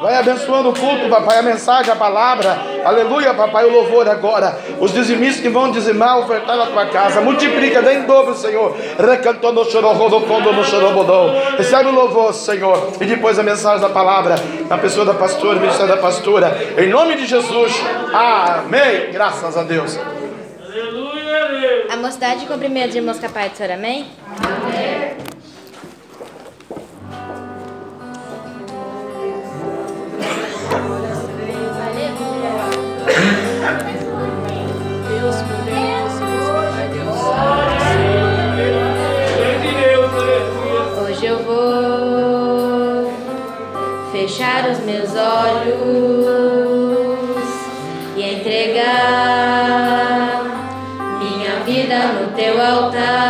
Vai abençoando o culto, papai, a mensagem, a palavra. Aleluia, papai, o louvor agora. Os dizimistas que vão dizimar, ofertar na tua casa. Multiplica, dê em dobro, Senhor. Recantou no chororrodocondo no chorobodão. Recebe o louvor, Senhor. E depois a mensagem da palavra. Na pessoa da pastora, ministério da pastora. Em nome de Jesus. Amém. Graças a Deus. Aleluia. A mocidade cumprimenta de irmãos capazes, amém? Amém. fechar os meus olhos e entregar minha vida no teu altar.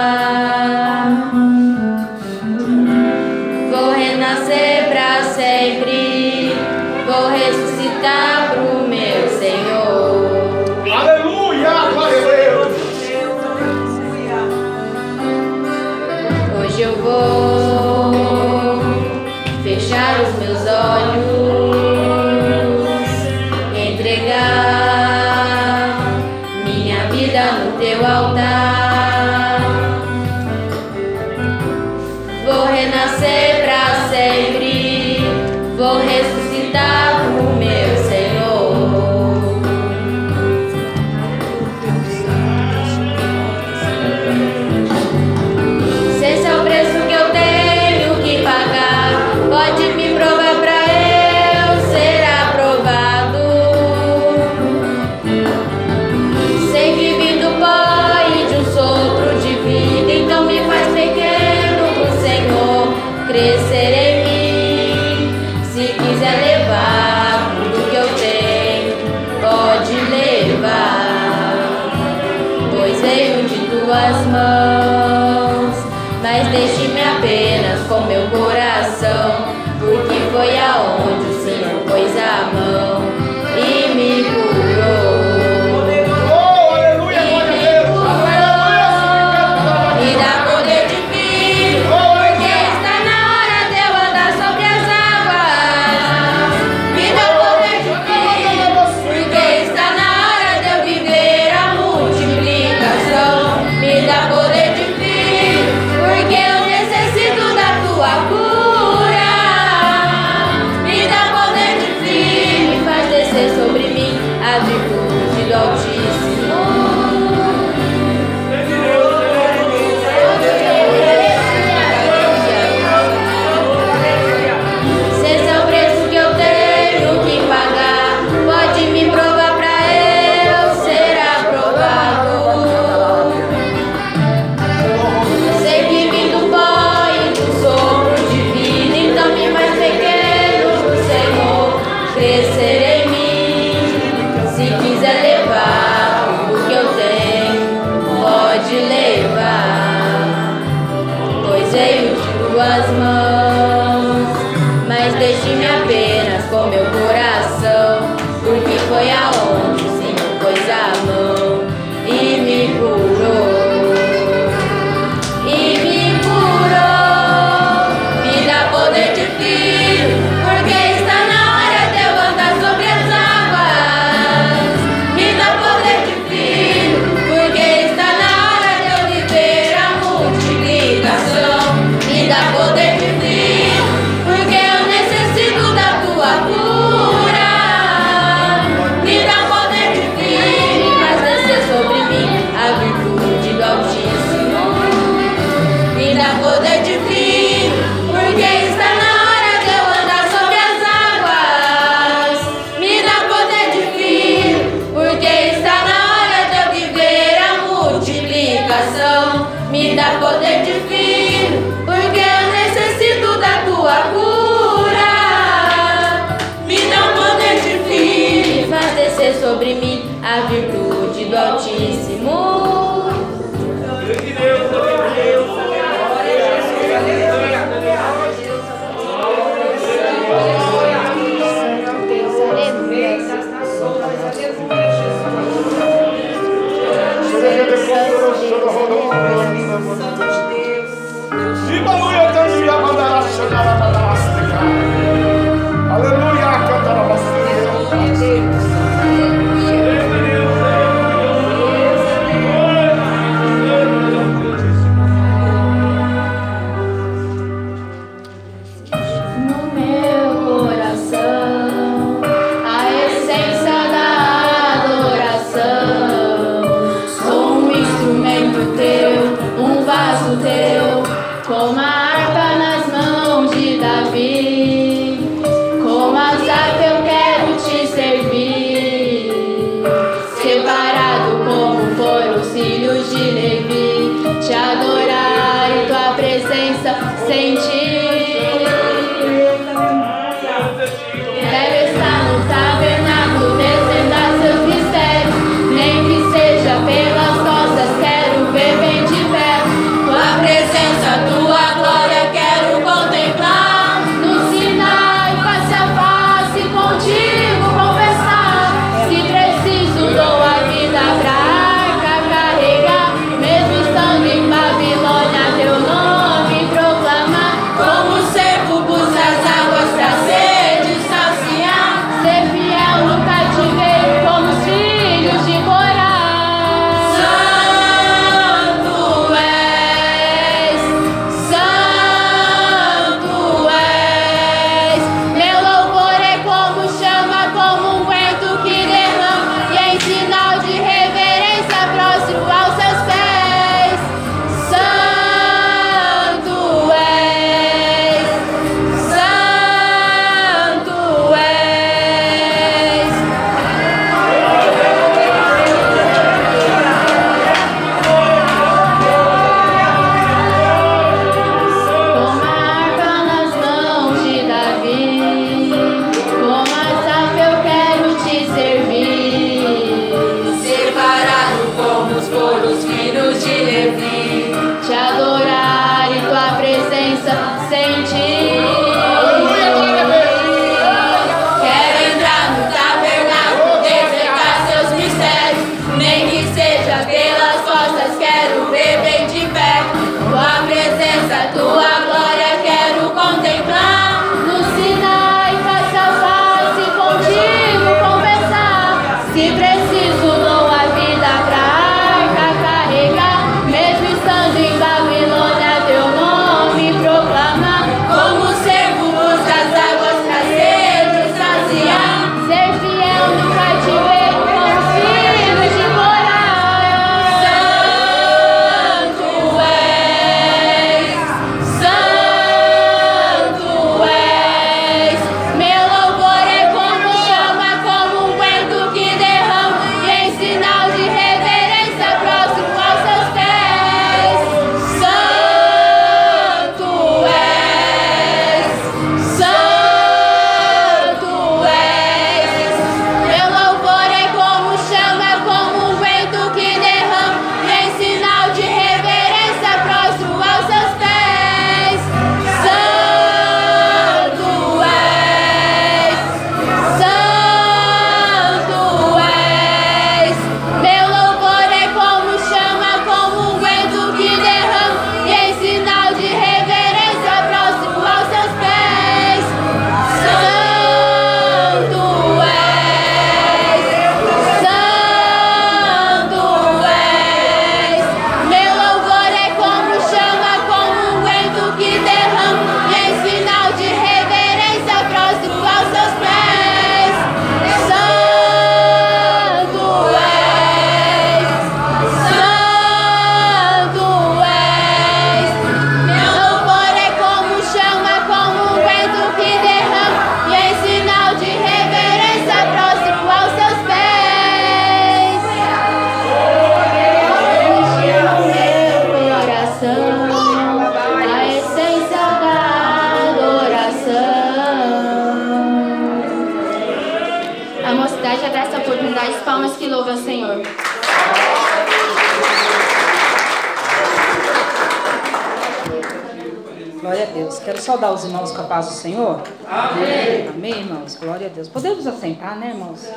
Paz do Senhor. Amém. Amém, irmãos. Glória a Deus. Podemos assentar, né, irmãos?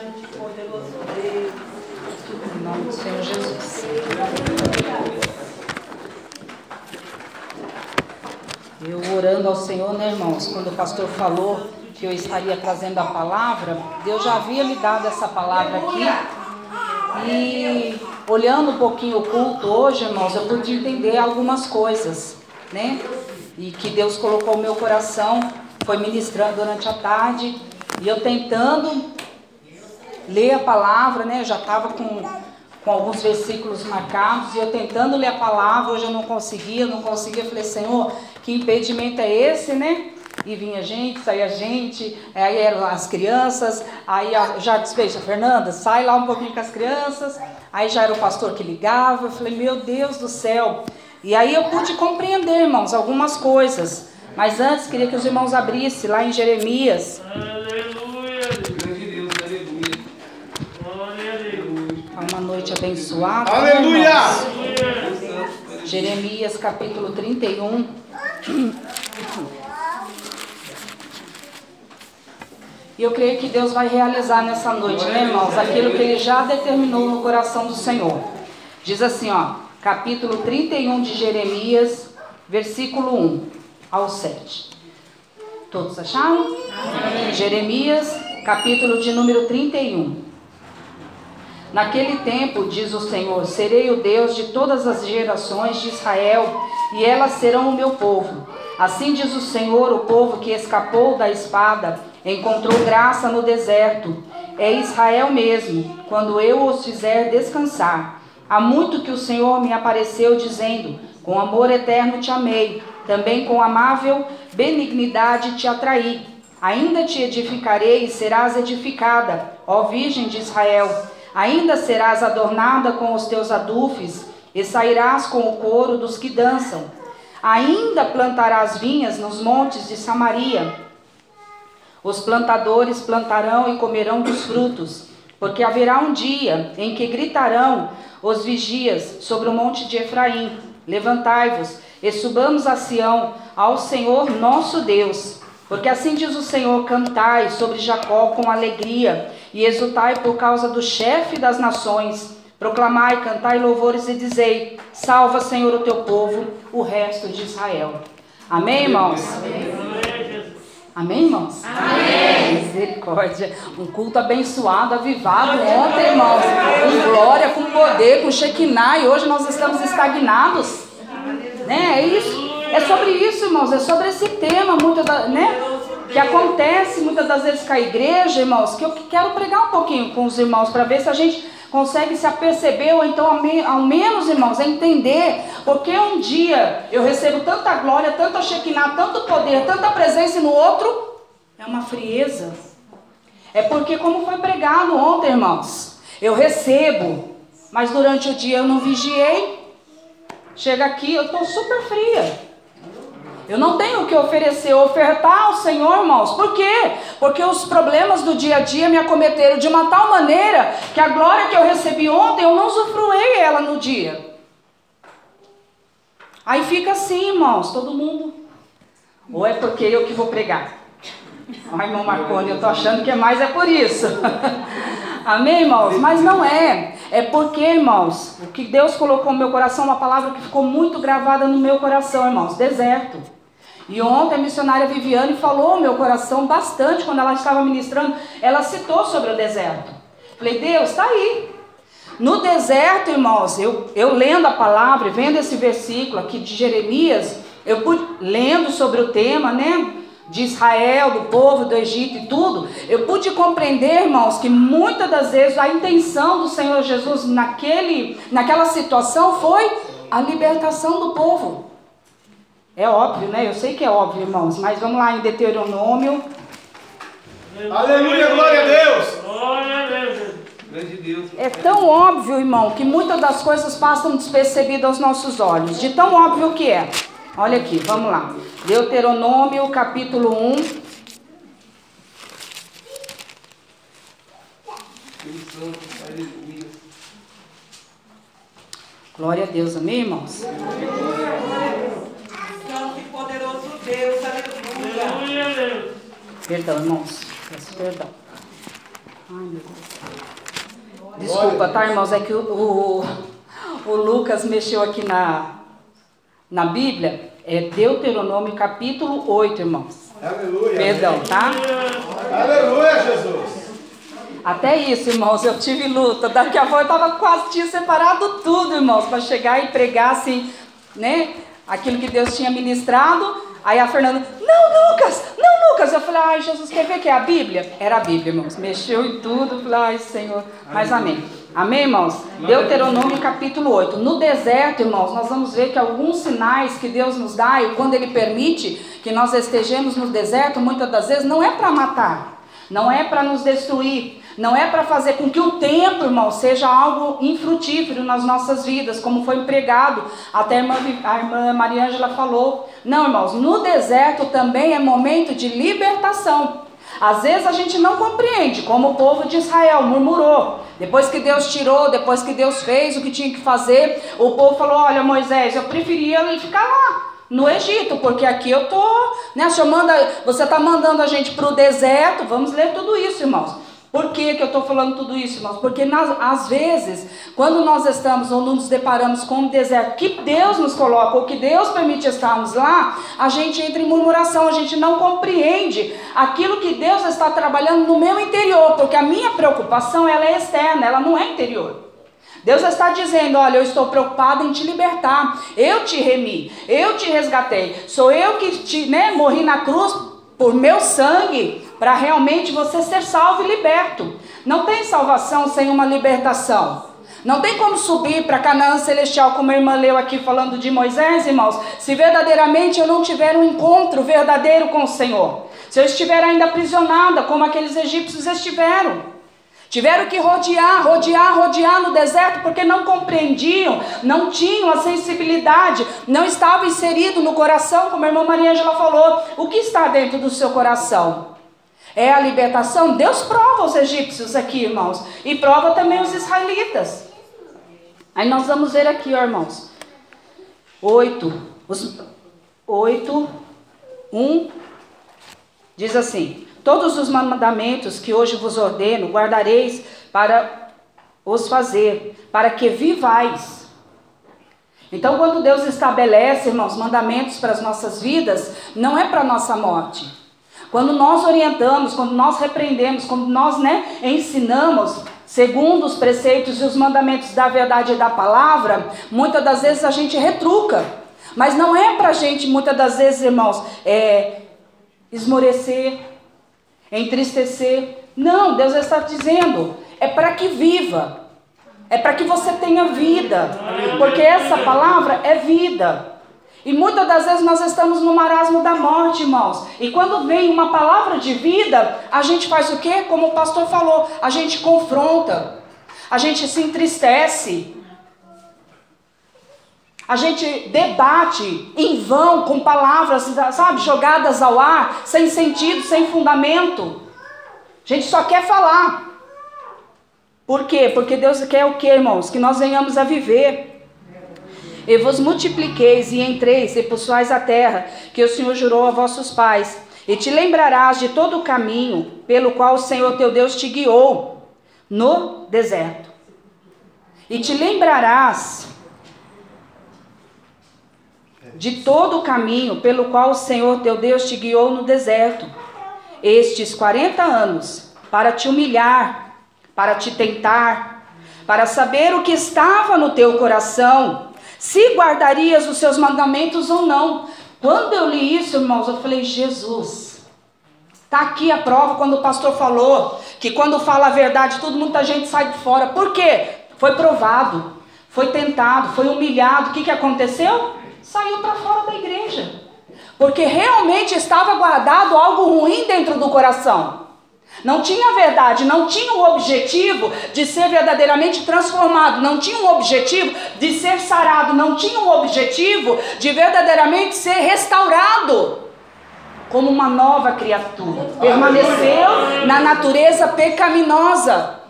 Em nome do Senhor Jesus. Eu orando ao Senhor, né, irmãos? Quando o pastor falou que eu estaria trazendo a palavra, Deus já havia me dado essa palavra aqui. E olhando um pouquinho o culto hoje, irmãos, eu pude entender algumas coisas, né? E que Deus colocou no meu coração, foi ministrando durante a tarde, e eu tentando ler a palavra, né? Eu já estava com, com alguns versículos marcados, e eu tentando ler a palavra, hoje eu não conseguia, não conseguia. Eu falei, Senhor, que impedimento é esse, né? E vinha gente, saía gente, aí eram as crianças, aí já desfez a Fernanda, sai lá um pouquinho com as crianças, aí já era o pastor que ligava, eu falei, meu Deus do céu. E aí eu pude compreender, irmãos, algumas coisas. Mas antes queria que os irmãos abrissem lá em Jeremias. Aleluia. Grande Deus, aleluia. Glória a Deus. Uma noite abençoada. Aleluia! né, irmãos? Jeremias capítulo 31. E eu creio que Deus vai realizar nessa noite, né, irmãos? Aquilo que Ele já determinou no coração do Senhor. Diz assim, ó, capítulo 31 de Jeremias, versículo 1 ao 7. Todos acharam? Amém. Jeremias, capítulo de número 31. Naquele tempo, diz o Senhor, serei o Deus de todas as gerações de Israel, e elas serão o meu povo. Assim diz o Senhor, o povo que escapou da espada, encontrou graça no deserto. É Israel mesmo, quando eu os fizer descansar. Há muito que o Senhor me apareceu dizendo: Com amor eterno te amei, também com amável benignidade te atraí. Ainda te edificarei e serás edificada, ó Virgem de Israel. Ainda serás adornada com os teus adufes, e sairás com o coro dos que dançam. Ainda plantarás vinhas nos montes de Samaria. Os plantadores plantarão e comerão dos frutos, porque haverá um dia em que gritarão os vigias sobre o monte de Efraim: Levantai-vos e subamos a Sião, ao Senhor nosso Deus. Porque assim diz o Senhor: Cantai sobre Jacó com alegria e exultai por causa do chefe das nações. Proclamai, cantai louvores e dizei: Salva, Senhor, o teu povo, o resto de Israel. Amém, irmãos? Amém, irmãos? Amém. Misericórdia. Um culto abençoado, avivado ontem, irmãos. Com glória, com poder, com Shekinah. E hoje nós estamos estagnados. Né? É isso. É sobre isso, irmãos. É sobre esse tema, muito da, né? Que acontece muitas das vezes com a igreja, irmãos. Que eu quero pregar um pouquinho com os irmãos para ver se a gente consegue se aperceber, ou então ao, me, ao menos, irmãos, entender, porque um dia eu recebo tanta glória, tanta Shekinah, tanto poder, tanta presença e no outro é uma frieza. É porque, como foi pregado ontem, irmãos, eu recebo, mas durante o dia eu não vigiei. Chega aqui, eu estou super fria. Eu não tenho o que oferecer, ofertar ao Senhor, irmãos. Por quê? Porque os problemas do dia a dia me acometeram de uma tal maneira que a glória que eu recebi ontem, eu não usufruei ela no dia. Aí fica assim, irmãos, todo mundo. Ou é porque eu que vou pregar? Ai, irmão Marconi, eu tô achando que é mais, é por isso. Amém, irmãos? Mas não é. É porque, irmãos, o que Deus colocou no meu coração, uma palavra que ficou muito gravada no meu coração, irmãos: deserto. E ontem a missionária Viviane falou meu coração bastante quando ela estava ministrando. Ela citou sobre o deserto. Falei, Deus, está aí. No deserto, irmãos, eu, eu lendo a palavra, vendo esse versículo aqui de Jeremias, eu pude, lendo sobre o tema, né? De Israel, do povo do Egito e tudo, eu pude compreender, irmãos, que muitas das vezes a intenção do Senhor Jesus naquele, naquela situação foi a libertação do povo. É óbvio, né? Eu sei que é óbvio, irmãos, mas vamos lá em Deuteronômio. Aleluia, glória a Deus! Glória a Deus. Grande Deus. É tão óbvio, irmão, que muitas das coisas passam despercebidas aos nossos olhos, de tão óbvio que é. Olha aqui, vamos lá. Deuteronômio, capítulo 1. Espírito Santo, aleluia. Glória a Deus, amém, irmãos? Santo e poderoso Deus, aleluia. Aleluia, Deus. Perdão, irmãos. Peço perdão. Ai, meu Deus. Desculpa, tá, irmãos? É que o, o, o Lucas mexeu aqui na, na Bíblia. É Deuteronômio capítulo 8, irmãos. Aleluia. Perdão, tá? Aleluia, Jesus. Até isso, irmãos, eu tive luta. Daqui a pouco eu tava quase tinha separado tudo, irmãos, para chegar e pregar assim, né? Aquilo que Deus tinha ministrado. Aí a Fernanda, não, Lucas, não, Lucas. Eu falei, ai, Jesus, quer ver que é a Bíblia? Era a Bíblia, irmãos. Mexeu em tudo. Falei, ai, Senhor. Mas amém. Amém, irmãos? Deuteronômio capítulo 8. No deserto, irmãos, nós vamos ver que alguns sinais que Deus nos dá, e quando Ele permite que nós estejamos no deserto, muitas das vezes não é para matar, não é para nos destruir, não é para fazer com que o tempo, irmão, seja algo infrutífero nas nossas vidas, como foi empregado. Até a irmã, Maria Ângela falou. Não, irmãos, no deserto também é momento de libertação. Às vezes a gente não compreende, como o povo de Israel murmurou. Depois que Deus tirou, depois que Deus fez o que tinha que fazer, o povo falou: Olha, Moisés, eu preferia ele ficar lá no Egito, porque aqui eu tô, né? Manda, você está mandando a gente para o deserto. Vamos ler tudo isso, irmãos. Por que, que eu estou falando tudo isso, irmãos? Porque às vezes, quando nós estamos ou nos deparamos com um deserto que Deus nos coloca, ou que Deus permite estarmos lá, a gente entra em murmuração, a gente não compreende aquilo que Deus está trabalhando no meu interior, porque a minha preocupação ela é externa, ela não é interior. Deus está dizendo: Olha, eu estou preocupado em te libertar. Eu te remi, eu te resgatei. Sou eu que te, né, morri na cruz por meu sangue para realmente você ser salvo e liberto. Não tem salvação sem uma libertação. Não tem como subir para Canaã celestial, como a irmã leu aqui falando de Moisés, irmãos, se verdadeiramente eu não tiver um encontro verdadeiro com o Senhor. Se eu estiver ainda aprisionada, como aqueles egípcios estiveram. Tiveram que rodear, rodear, rodear no deserto porque não compreendiam, não tinham a sensibilidade, não estava inserido no coração, como a irmã Maria Angela falou. O que está dentro do seu coração? É a libertação? Deus prova os egípcios aqui, irmãos, e prova também os israelitas. Aí nós vamos ver aqui, ó, irmãos. Oito. Os, oito. Um. Diz assim: Todos os mandamentos que hoje vos ordeno, guardareis para os fazer, para que vivais. Então, quando Deus estabelece, irmãos, mandamentos para as nossas vidas, não é para a nossa morte. Quando nós orientamos, quando nós repreendemos, quando nós né, ensinamos, segundo os preceitos e os mandamentos da verdade e da palavra, muitas das vezes a gente retruca. Mas não é para a gente, muitas das vezes, irmãos, é, esmorecer, entristecer. Não, Deus está dizendo, é para que viva. É para que você tenha vida. Porque essa palavra é vida. E muitas das vezes nós estamos no marasmo da morte, irmãos. E quando vem uma palavra de vida, a gente faz o quê? Como o pastor falou, a gente confronta. A gente se entristece. A gente debate em vão com palavras, sabe, jogadas ao ar, sem sentido, sem fundamento. A gente só quer falar. Por quê? Porque Deus quer o quê, irmãos? Que nós venhamos a viver. E vos multipliqueis e entreis e possuais a terra que o Senhor jurou a vossos pais. E te lembrarás de todo o caminho pelo qual o Senhor teu Deus te guiou no deserto. E te lembrarás de todo o caminho pelo qual o Senhor teu Deus te guiou no deserto, estes 40 anos, para te humilhar, para te tentar, para saber o que estava no teu coração, se guardarias os seus mandamentos ou não. Quando eu li isso, irmãos, eu falei, Jesus, está aqui a prova quando o pastor falou que quando fala a verdade, tudo, muita gente sai de fora. Por quê? Foi provado, foi tentado, foi humilhado. O que, que aconteceu? Saiu para fora da igreja. Porque realmente estava guardado algo ruim dentro do coração. Não tinha verdade, não tinha o objetivo de ser verdadeiramente transformado, não tinha o objetivo de ser sarado, não tinha o objetivo de verdadeiramente ser restaurado como uma nova criatura. Permaneceu na natureza pecaminosa.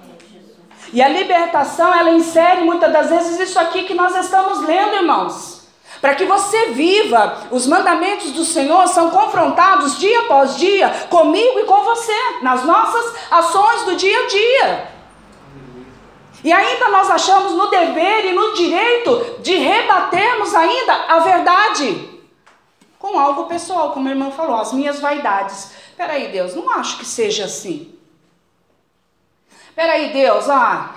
E a libertação, ela insere muitas das vezes isso aqui que nós estamos lendo, irmãos. Para que você viva, os mandamentos do Senhor são confrontados dia após dia comigo e com você, nas nossas ações do dia a dia. E ainda nós achamos no dever e no direito de rebatermos ainda a verdade com algo pessoal, como a irmã falou, as minhas vaidades. Peraí, Deus, não acho que seja assim. Peraí, Deus, ah,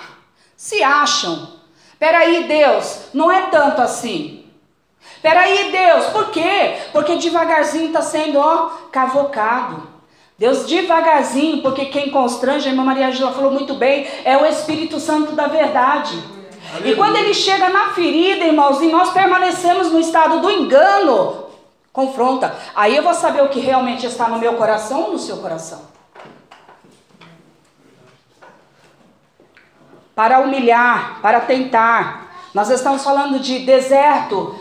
se acham. Peraí, Deus, não é tanto assim. Peraí, Deus, por quê? Porque devagarzinho está sendo, ó, cavocado. Deus devagarzinho, porque quem constrange, a irmã Maria Angela falou muito bem, é o Espírito Santo da verdade. Aleluia. E quando ele chega na ferida, irmãos, e nós permanecemos no estado do engano, confronta. Aí eu vou saber o que realmente está no meu coração ou no seu coração. Para humilhar, para tentar. Nós estamos falando de deserto,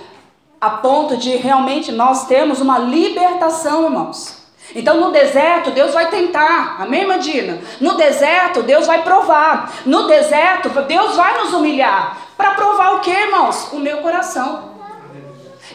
a ponto de realmente nós termos uma libertação, irmãos. Então no deserto Deus vai tentar, amém, Madina? No deserto Deus vai provar, no deserto Deus vai nos humilhar. Para provar o que, irmãos? O meu coração.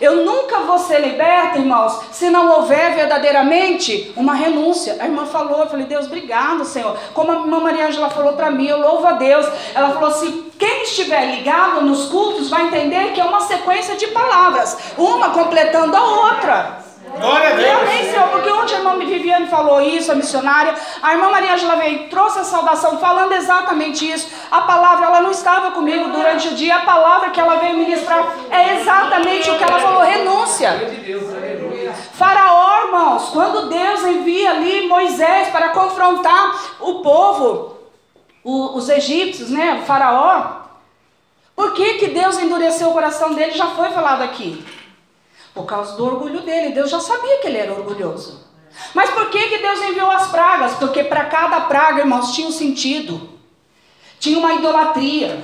Eu nunca vou ser liberta, irmãos, se não houver verdadeiramente uma renúncia. A irmã falou, eu falei, Deus, obrigado, Senhor. Como a irmã Maria Angela falou para mim, eu louvo a Deus. Ela falou assim: quem estiver ligado nos cultos vai entender que é uma sequência de palavras, uma completando a outra. Glória a Deus. Eu nem sei, porque ontem a irmã Viviane falou isso, a missionária. A irmã Maria Angela veio, trouxe a saudação falando exatamente isso. A palavra, ela não estava comigo durante o dia. A palavra que ela veio ministrar é exatamente o que ela falou: renúncia. Faraó, irmãos, quando Deus envia ali Moisés para confrontar o povo, os egípcios, né? O faraó. Por que, que Deus endureceu o coração dele? Já foi falado aqui. Por causa do orgulho dele. Deus já sabia que ele era orgulhoso. Mas por que, que Deus enviou as pragas? Porque para cada praga, irmãos, tinha um sentido. Tinha uma idolatria.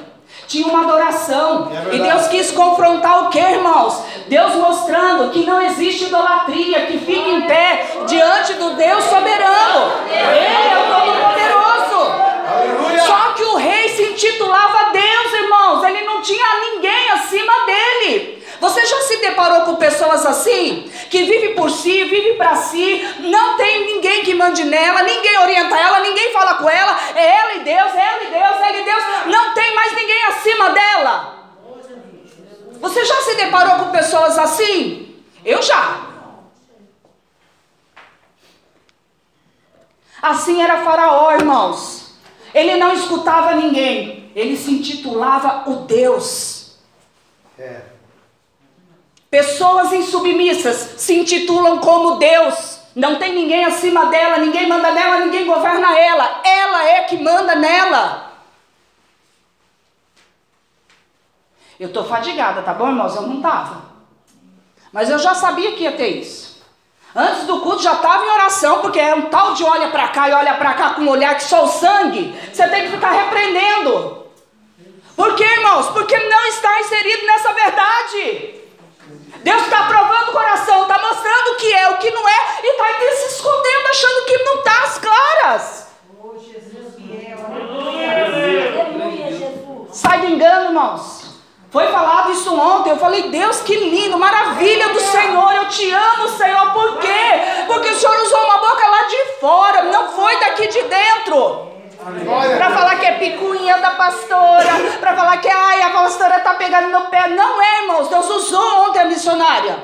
Tinha uma adoração. É e Deus quis confrontar o que, irmãos? Deus mostrando que não existe idolatria que fique em pé diante do Deus soberano. Ele é o Todo-Poderoso. Só que o rei se intitulava Deus, irmãos. Ele não tinha ninguém acima dele. Você já se deparou com pessoas assim? Que vive por si, vive para si, não tem ninguém que mande nela, ninguém orienta ela, ninguém fala com ela, é ela e Deus, ela e Deus, ela e Deus, não tem mais ninguém acima dela. Você já se deparou com pessoas assim? Eu já. Assim era Faraó, irmãos. Ele não escutava ninguém, ele se intitulava o Deus. É. Pessoas insubmissas se intitulam como Deus. Não tem ninguém acima dela, ninguém manda nela, ninguém governa ela. Ela é que manda nela. Eu estou fadigada, tá bom, irmãos? Eu não estava. Mas eu já sabia que ia ter isso. Antes do culto já estava em oração, porque é um tal de olha para cá e olha para cá com um olhar que só o sangue. Você tem que ficar repreendendo. Por quê, irmãos? Porque não está inserido nessa verdade. Deus está provando o coração, está mostrando o que é, o que não é, e está se escondendo, achando que não está às claras. Sai do engano, irmãos. Foi falado isso ontem. Eu falei, Deus, que lindo, maravilha do Senhor. Eu te amo, Senhor. Por quê? Porque o Senhor usou uma boca lá de fora, não foi daqui de dentro. Para falar que é picuinha da pastora, para falar que ai, a pastora está pegando no pé. Não é, irmãos. Deus usou ontem a missionária.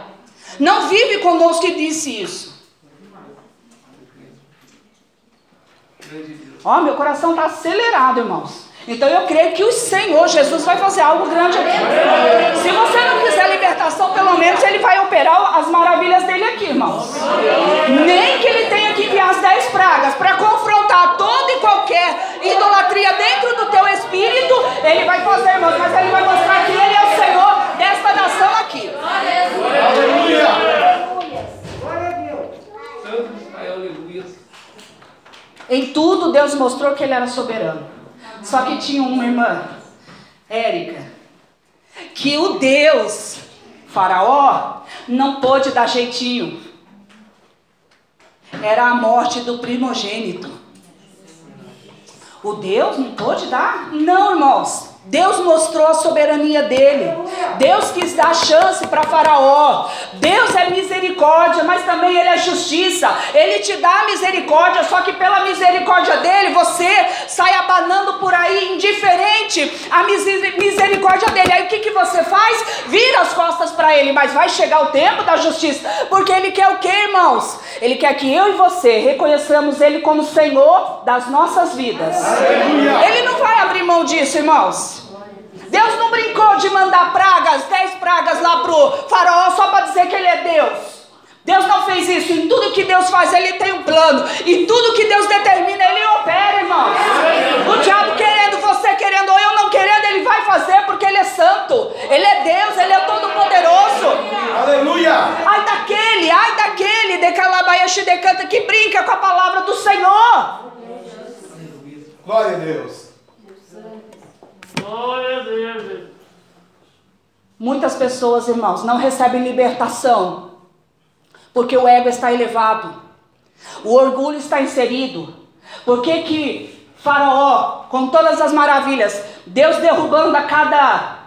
Não vive conosco que disse isso. Ó, oh, meu coração está acelerado, irmãos. Então eu creio que o Senhor Jesus vai fazer algo grande aqui. Se você não quiser libertação, pelo menos ele vai operar as maravilhas dele aqui, irmãos. Nem que ele tenha que enviar as dez pragas para e qualquer idolatria dentro do teu espírito, ele vai fazer, irmãos, mas ele vai mostrar que ele é o Senhor desta nação aqui. Aleluia! Em tudo Deus mostrou que ele era soberano. Só que tinha uma irmã, Érica, que o Deus, Faraó, não pôde dar jeitinho. Era a morte do primogênito. O Deus não pôde dar? Não, irmãos. Deus mostrou a soberania dele. Deus quis dar chance para Faraó. Deus é misericórdia, mas também ele é justiça. Ele te dá misericórdia, só que pela misericórdia dele você sai abanando por aí indiferente à misericórdia dele. Aí o que, que você faz? Vira as costas para ele, mas vai chegar o tempo da justiça, porque ele quer o que, irmãos? Ele quer que eu e você reconheçamos ele como Senhor das nossas vidas. Ele não vai abrir mão disso, irmãos. Deus não brincou de mandar pragas, dez pragas lá pro faraó só para dizer que ele é Deus. Deus não fez isso. Em tudo que Deus faz, Ele tem um plano. E tudo que Deus determina, Ele opera, irmãos. O diabo querendo, você querendo, ou eu não querendo, Ele vai fazer porque Ele é santo. Ele é Deus, Ele é todo-poderoso. Aleluia! Ai daquele, ai daquele, de Calabaiaxi decanta que brinca com a palavra do Senhor. Glória a Deus. Muitas pessoas, irmãos, não recebem libertação porque o ego está elevado, o orgulho está inserido. Por que que Faraó, com todas as maravilhas, Deus derrubando a cada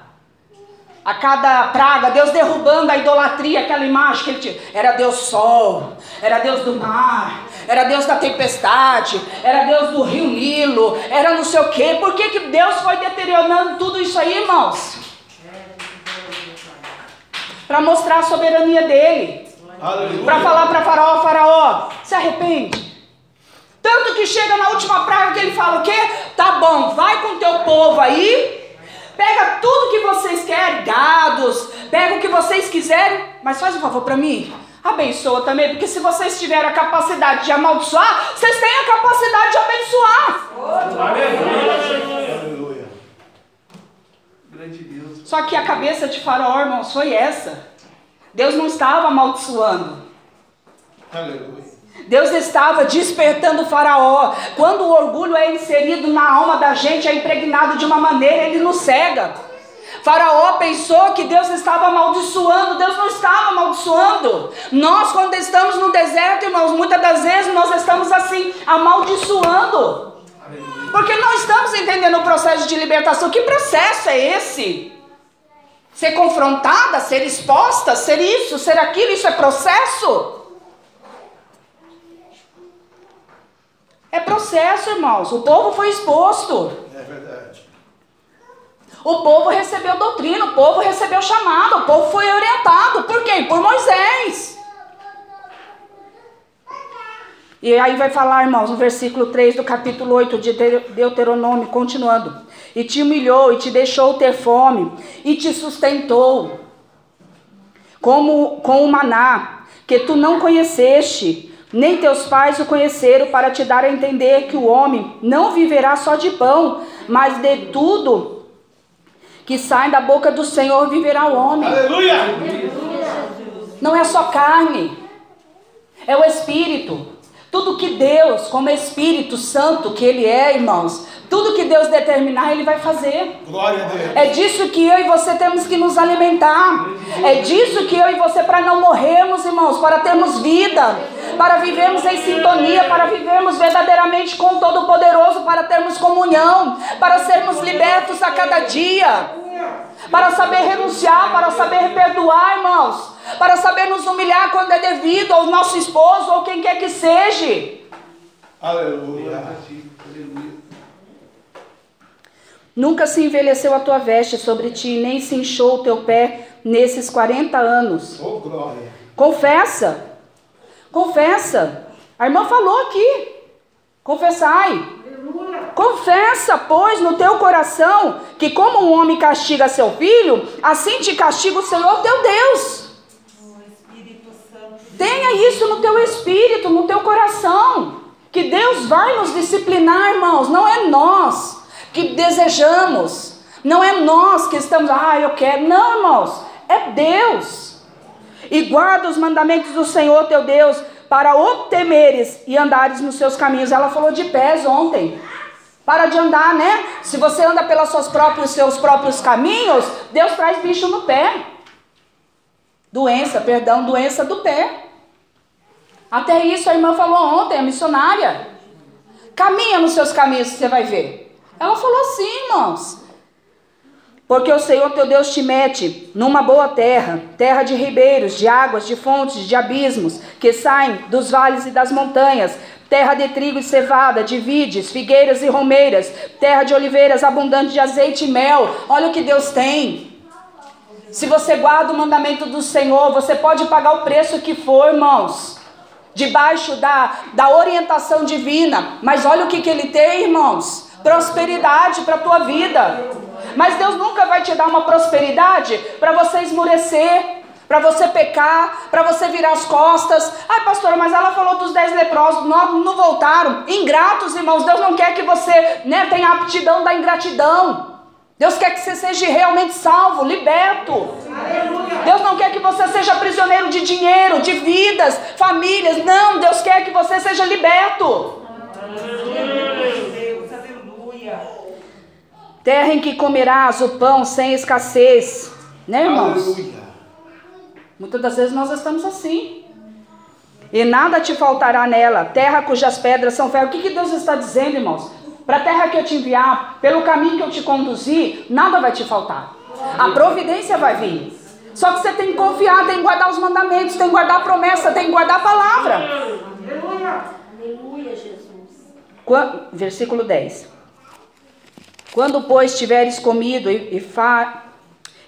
a cada praga, Deus derrubando a idolatria, aquela imagem que ele tinha. Era Deus sol, era Deus do mar, era Deus da tempestade, era Deus do rio Nilo, era não sei o quê. Por que, que Deus foi deteriorando tudo isso aí, irmãos? Para mostrar a soberania dele. Para falar para Faraó, Faraó, se arrepende. Tanto que chega na última praga que ele fala o quê? Tá bom, vai com teu povo aí, pega tudo que vocês querem, gados, pega o que vocês quiserem, mas faz um favor para mim, abençoa também, porque se vocês tiverem a capacidade de amaldiçoar, vocês têm a capacidade de abençoar. Aleluia. Grande Deus. Só que a cabeça de Faraó, irmãos, foi essa. Deus não estava amaldiçoando. Aleluia. Deus estava despertando o Faraó. Quando o orgulho é inserido na alma da gente, é impregnado de uma maneira, ele nos cega. Faraó pensou que Deus estava amaldiçoando, Deus não estava amaldiçoando. Nós, quando estamos no deserto, irmãos, muitas das vezes nós estamos assim, amaldiçoando. Porque não estamos entendendo o processo de libertação. Que processo é esse? Ser confrontada, ser exposta, ser isso, ser aquilo, isso é processo? É processo, irmãos. O povo foi exposto. O povo recebeu doutrina, o povo recebeu chamado, o povo foi orientado. Por quem? Por Moisés. E aí vai falar, irmãos, no versículo 3 do capítulo 8 de Deuteronômio, continuando. E te humilhou, e te deixou ter fome, e te sustentou, como com o maná, que tu não conheceste, nem teus pais o conheceram, para te dar a entender que o homem não viverá só de pão, mas de tudo que sai da boca do Senhor viverá o homem. Aleluia. Não é só carne, é o Espírito. Tudo que Deus, como Espírito Santo que Ele é, irmãos, tudo que Deus determinar, Ele vai fazer. Glória a Deus. É disso que eu e você temos que nos alimentar. É disso que eu e você, para não morrermos, irmãos, para termos vida, para vivermos em sintonia, para vivermos verdadeiramente com o Todo-Poderoso, para termos comunhão, para sermos libertos a cada dia, para saber renunciar, para saber perdoar, irmãos, para saber nos humilhar quando é devido ao nosso esposo ou quem quer que seja. Aleluia. Nunca se envelheceu a tua veste sobre ti, nem se inchou o teu pé nesses 40 anos. Oh, glória. Confessa. Confessa. A irmã falou aqui. Confessai. Confessa, pois, no teu coração que, como um homem castiga seu filho, assim te castiga o Senhor teu Deus. Tenha isso no teu espírito, no teu coração. Que Deus vai nos disciplinar, irmãos. Não é nós que desejamos. Não é nós que estamos, ah, eu quero. Não, irmãos. É Deus. E guarda os mandamentos do Senhor teu Deus para o temeres e andares nos seus caminhos. Ela falou de pés ontem. Para de andar, né? Se você anda pelos seus próprios, seus próprios caminhos, Deus traz bicho no pé. Doença, perdão, doença do pé. Até isso a irmã falou ontem, a missionária. Caminha nos seus caminhos que você vai ver. Ela falou assim, irmãos. Porque o Senhor teu Deus te mete numa boa terra, terra de ribeiros, de águas, de fontes, de abismos, que saem dos vales e das montanhas, terra de trigo e cevada, de vides, figueiras e romeiras, terra de oliveiras abundante de azeite e mel. Olha o que Deus tem. Se você guarda o mandamento do Senhor, você pode pagar o preço que for, irmãos. Debaixo da, da orientação divina. Mas olha o que, que ele tem, irmãos: prosperidade para a tua vida. Mas Deus nunca vai te dar uma prosperidade para você esmurecer, para você pecar, para você virar as costas. Ai, pastora, mas ela falou dos dez leprosos, não, não voltaram. Ingratos, irmãos, Deus não quer que você né, tenha aptidão da ingratidão. Deus quer que você seja realmente salvo, liberto. Deus não quer que você seja prisioneiro de dinheiro, de vidas, famílias. Não, Deus quer que você seja liberto. Terra em que comerás o pão sem escassez. Né, irmãos? Aleluia. Muitas das vezes nós estamos assim. E nada te faltará nela, terra cujas pedras são ferro. O que, que Deus está dizendo, irmãos? Para a terra que eu te enviar, pelo caminho que eu te conduzir, nada vai te faltar. A providência vai vir. Só que você tem que confiar, tem que guardar os mandamentos, tem que guardar a promessa, tem que guardar a palavra. Aleluia, Jesus. Qua- Versículo 10. Quando, pois, tiveres comido e, e, fa-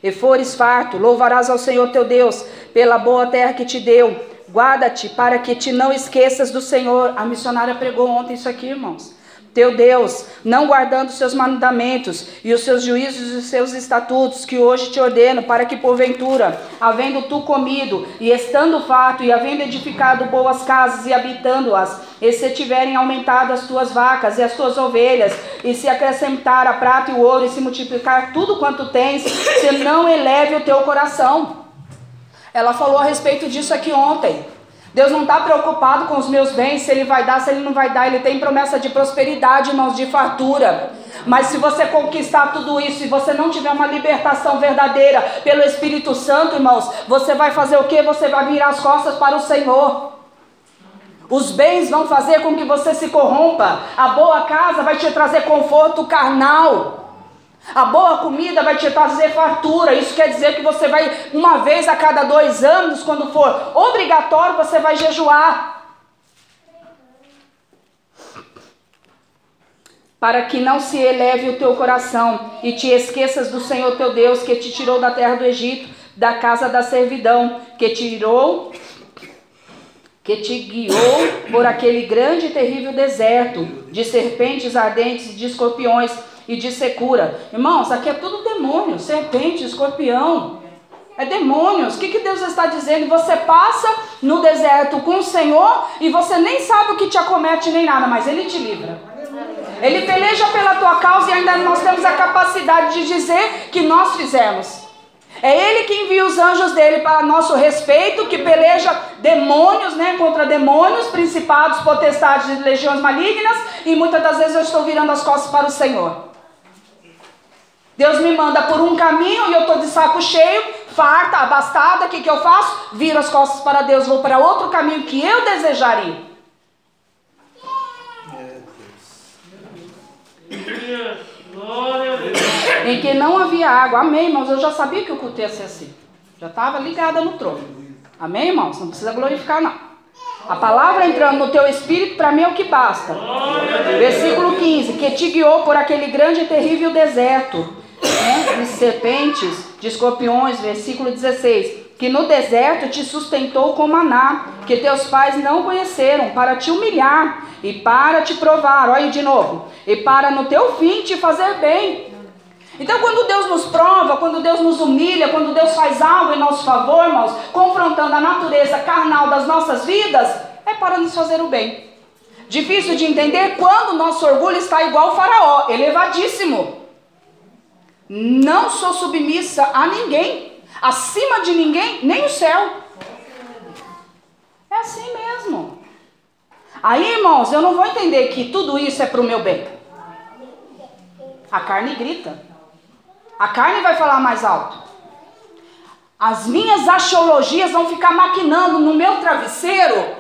e fores farto, louvarás ao Senhor teu Deus pela boa terra que te deu. Guarda-te para que te não esqueças do Senhor. A missionária pregou ontem isso aqui, irmãos. Teu Deus, não guardando os seus mandamentos e os seus juízos e os seus estatutos que hoje te ordeno, para que porventura, havendo tu comido e estando farto e havendo edificado boas casas e habitando-as, e se tiverem aumentado as tuas vacas e as tuas ovelhas, e se acrescentar a prata e o ouro, e se multiplicar tudo quanto tens, se não eleve o teu coração. Ela falou a respeito disso aqui ontem. Deus não está preocupado com os meus bens, se Ele vai dar, se Ele não vai dar. Ele tem promessa de prosperidade, irmãos, de fartura. Mas se você conquistar tudo isso e você não tiver uma libertação verdadeira pelo Espírito Santo, irmãos, você vai fazer o quê? Você vai virar as costas para o Senhor. Os bens vão fazer com que você se corrompa. A boa casa vai te trazer conforto carnal. A boa comida vai te trazer fartura. Isso quer dizer que você vai, uma vez a cada dois anos, quando for obrigatório, você vai jejuar. Para que não se eleve o teu coração e te esqueças do Senhor teu Deus, que te tirou da terra do Egito, da casa da servidão, que tirou que te guiou por aquele grande e terrível deserto de serpentes ardentes, de escorpiões e de secura. Irmãos, aqui é tudo demônio, serpente, escorpião. É demônios. O que, que Deus está dizendo? Você passa no deserto com o Senhor e você nem sabe o que te acomete nem nada, mas Ele te livra. Ele peleja pela tua causa e ainda nós temos a capacidade de dizer que nós fizemos. É Ele que envia os anjos dele para nosso respeito, que peleja demônios, né, contra demônios, principados, potestades e legiões malignas, e muitas das vezes eu estou virando as costas para o Senhor. Deus me manda por um caminho e eu estou de saco cheio, farta, abastada, o que, que eu faço? Viro as costas para Deus, vou para outro caminho que eu desejaria. Em que não havia água. Amém, irmãos? Eu já sabia que o culto ia ser assim. Já estava ligada no trono. Amém, irmãos? Não precisa glorificar, não. A palavra entrando no teu espírito, para mim é o que basta. Versículo 15: Que te guiou por aquele grande e terrível deserto, né, de serpentes, de escorpiões. Versículo 16: Que no deserto te sustentou com maná, que teus pais não conheceram, para te humilhar e para te provar. Olha de novo: E para no teu fim te fazer bem. Então, quando Deus nos prova, quando Deus nos humilha, quando Deus faz algo em nosso favor, irmãos, confrontando a natureza carnal das nossas vidas, é para nos fazer o bem. Difícil de entender quando nosso orgulho está igual ao Faraó, elevadíssimo. Não sou submissa a ninguém, acima de ninguém, nem o céu. É assim mesmo. Aí, irmãos, eu não vou entender que tudo isso é para o meu bem. A carne grita. A carne vai falar mais alto. As minhas axiologias vão ficar maquinando no meu travesseiro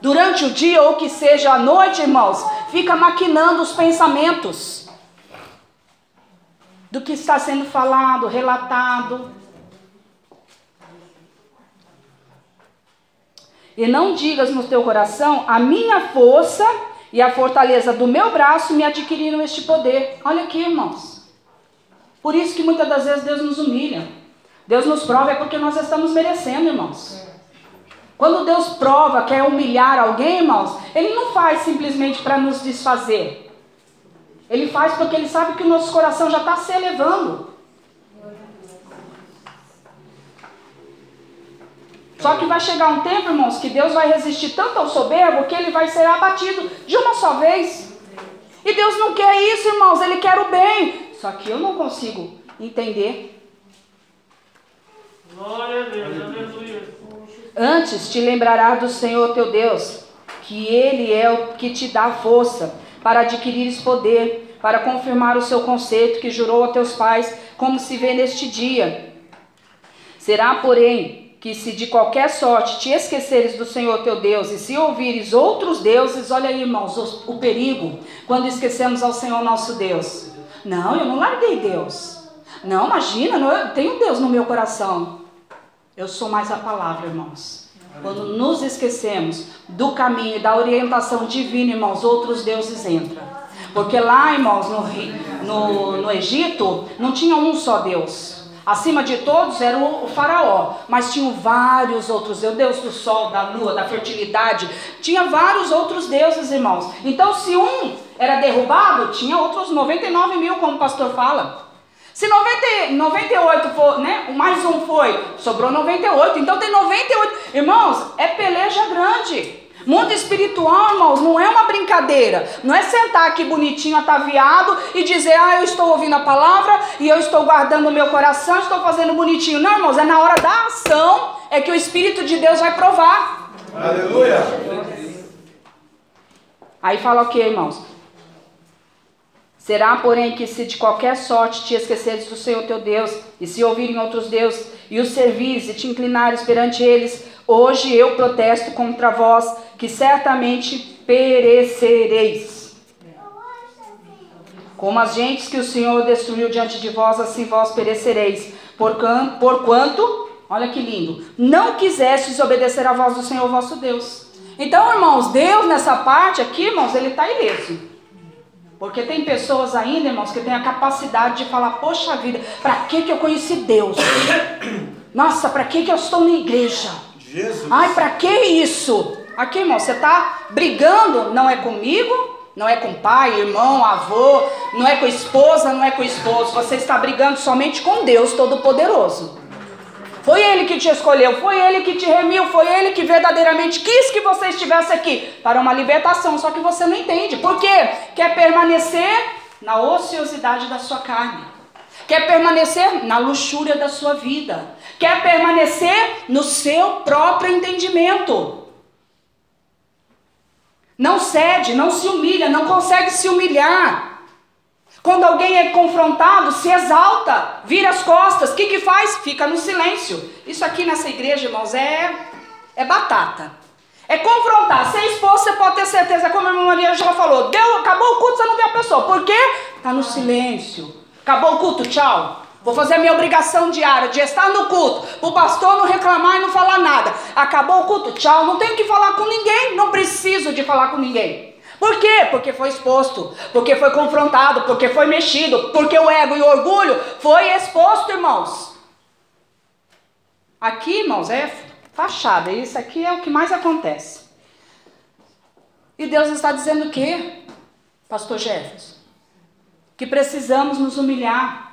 durante o dia ou que seja à noite, irmãos, fica maquinando os pensamentos do que está sendo falado, relatado. E não digas no teu coração, a minha força e a fortaleza do meu braço me adquiriram este poder. Olha aqui, irmãos. Por isso que muitas das vezes Deus nos humilha. Deus nos prova é porque nós estamos merecendo, irmãos. Quando Deus prova, quer humilhar alguém, irmãos, Ele não faz simplesmente para nos desfazer. Ele faz porque Ele sabe que o nosso coração já está se elevando. Só que vai chegar um tempo, irmãos, que Deus vai resistir tanto ao soberbo que ele vai ser abatido de uma só vez. E Deus não quer isso, irmãos, Ele quer o bem. Só que eu não consigo entender. Glória a Deus, aleluia. Antes te lembrará do Senhor teu Deus, que Ele é o que te dá força para adquirires poder, para confirmar o seu conceito que jurou a teus pais, como se vê neste dia. Será, porém, que se de qualquer sorte te esqueceres do Senhor teu Deus e se ouvires outros deuses, olha aí, irmãos, o, o perigo quando esquecemos ao Senhor nosso Deus. Não, eu não larguei Deus. Não, imagina, não, eu tenho Deus no meu coração. Eu sou mais a palavra, irmãos. Quando nos esquecemos do caminho e da orientação divina, irmãos, outros deuses entram. Porque lá, irmãos, no, no, no Egito, não tinha um só Deus. Acima de todos era o, faraó, mas tinham vários outros deuses, Deus do sol, da lua, da fertilidade, tinha vários outros deuses, irmãos. Então, se um era derrubado, tinha outros 99 mil, como o pastor fala. Se 90, 98 for, né? Mais um foi, sobrou 98. Então tem 98. Irmãos, é peleja grande. Mundo espiritual, irmãos, não é uma brincadeira. Não é sentar aqui bonitinho, ataviado e dizer, ah, eu estou ouvindo a palavra e eu estou guardando o meu coração, estou fazendo bonitinho. Não, irmãos, é na hora da ação é que o Espírito de Deus vai provar. Aleluia. Aí fala o que, irmãos? Será, porém, que se de qualquer sorte te esqueceres do Senhor teu Deus, e se ouvirem outros deuses, e os servires e te inclinares perante eles, hoje eu protesto contra vós, que certamente perecereis. Como as gentes que o Senhor destruiu diante de vós, assim vós perecereis. Porquanto, olha que lindo, não quisestes obedecer à voz do Senhor vosso Deus. Então, irmãos, Deus nessa parte aqui, irmãos, ele está ileso. Porque tem pessoas ainda, irmãos, que têm a capacidade de falar: Poxa vida, para que, que eu conheci Deus? Nossa, para que, que eu estou na igreja? Jesus. Ai, para que isso? Aqui, irmão, você está brigando, não é comigo, não é com pai, irmão, avô, não é com esposa, não é com esposo. Você está brigando somente com Deus Todo-Poderoso. Foi Ele que te escolheu, foi Ele que te remiu, foi Ele que verdadeiramente quis que você estivesse aqui para uma libertação. Só que você não entende. Por quê? Quer permanecer na ociosidade da sua carne. Quer permanecer na luxúria da sua vida. Quer permanecer no seu próprio entendimento. Não cede, não se humilha, não consegue se humilhar. Quando alguém é confrontado, se exalta, vira as costas. O que, que faz? Fica no silêncio. Isso aqui nessa igreja, irmãos, é, é batata. É confrontar. Se é expor, você pode ter certeza, como a irmã Maria já falou. Deu, acabou o culto, você não vê a pessoa. Por quê? Está no silêncio. Acabou o culto, tchau. Vou fazer a minha obrigação diária de estar no culto. O pastor não reclamar e não falar nada. Acabou o culto, tchau. Não tenho que falar com ninguém. Não preciso de falar com ninguém. Por quê? Porque foi exposto, porque foi confrontado, porque foi mexido, porque o ego e o orgulho foi exposto, irmãos. Aqui, irmãos, é fachada, isso aqui é o que mais acontece. E Deus está dizendo o quê, pastor Jefferson? Que precisamos nos humilhar.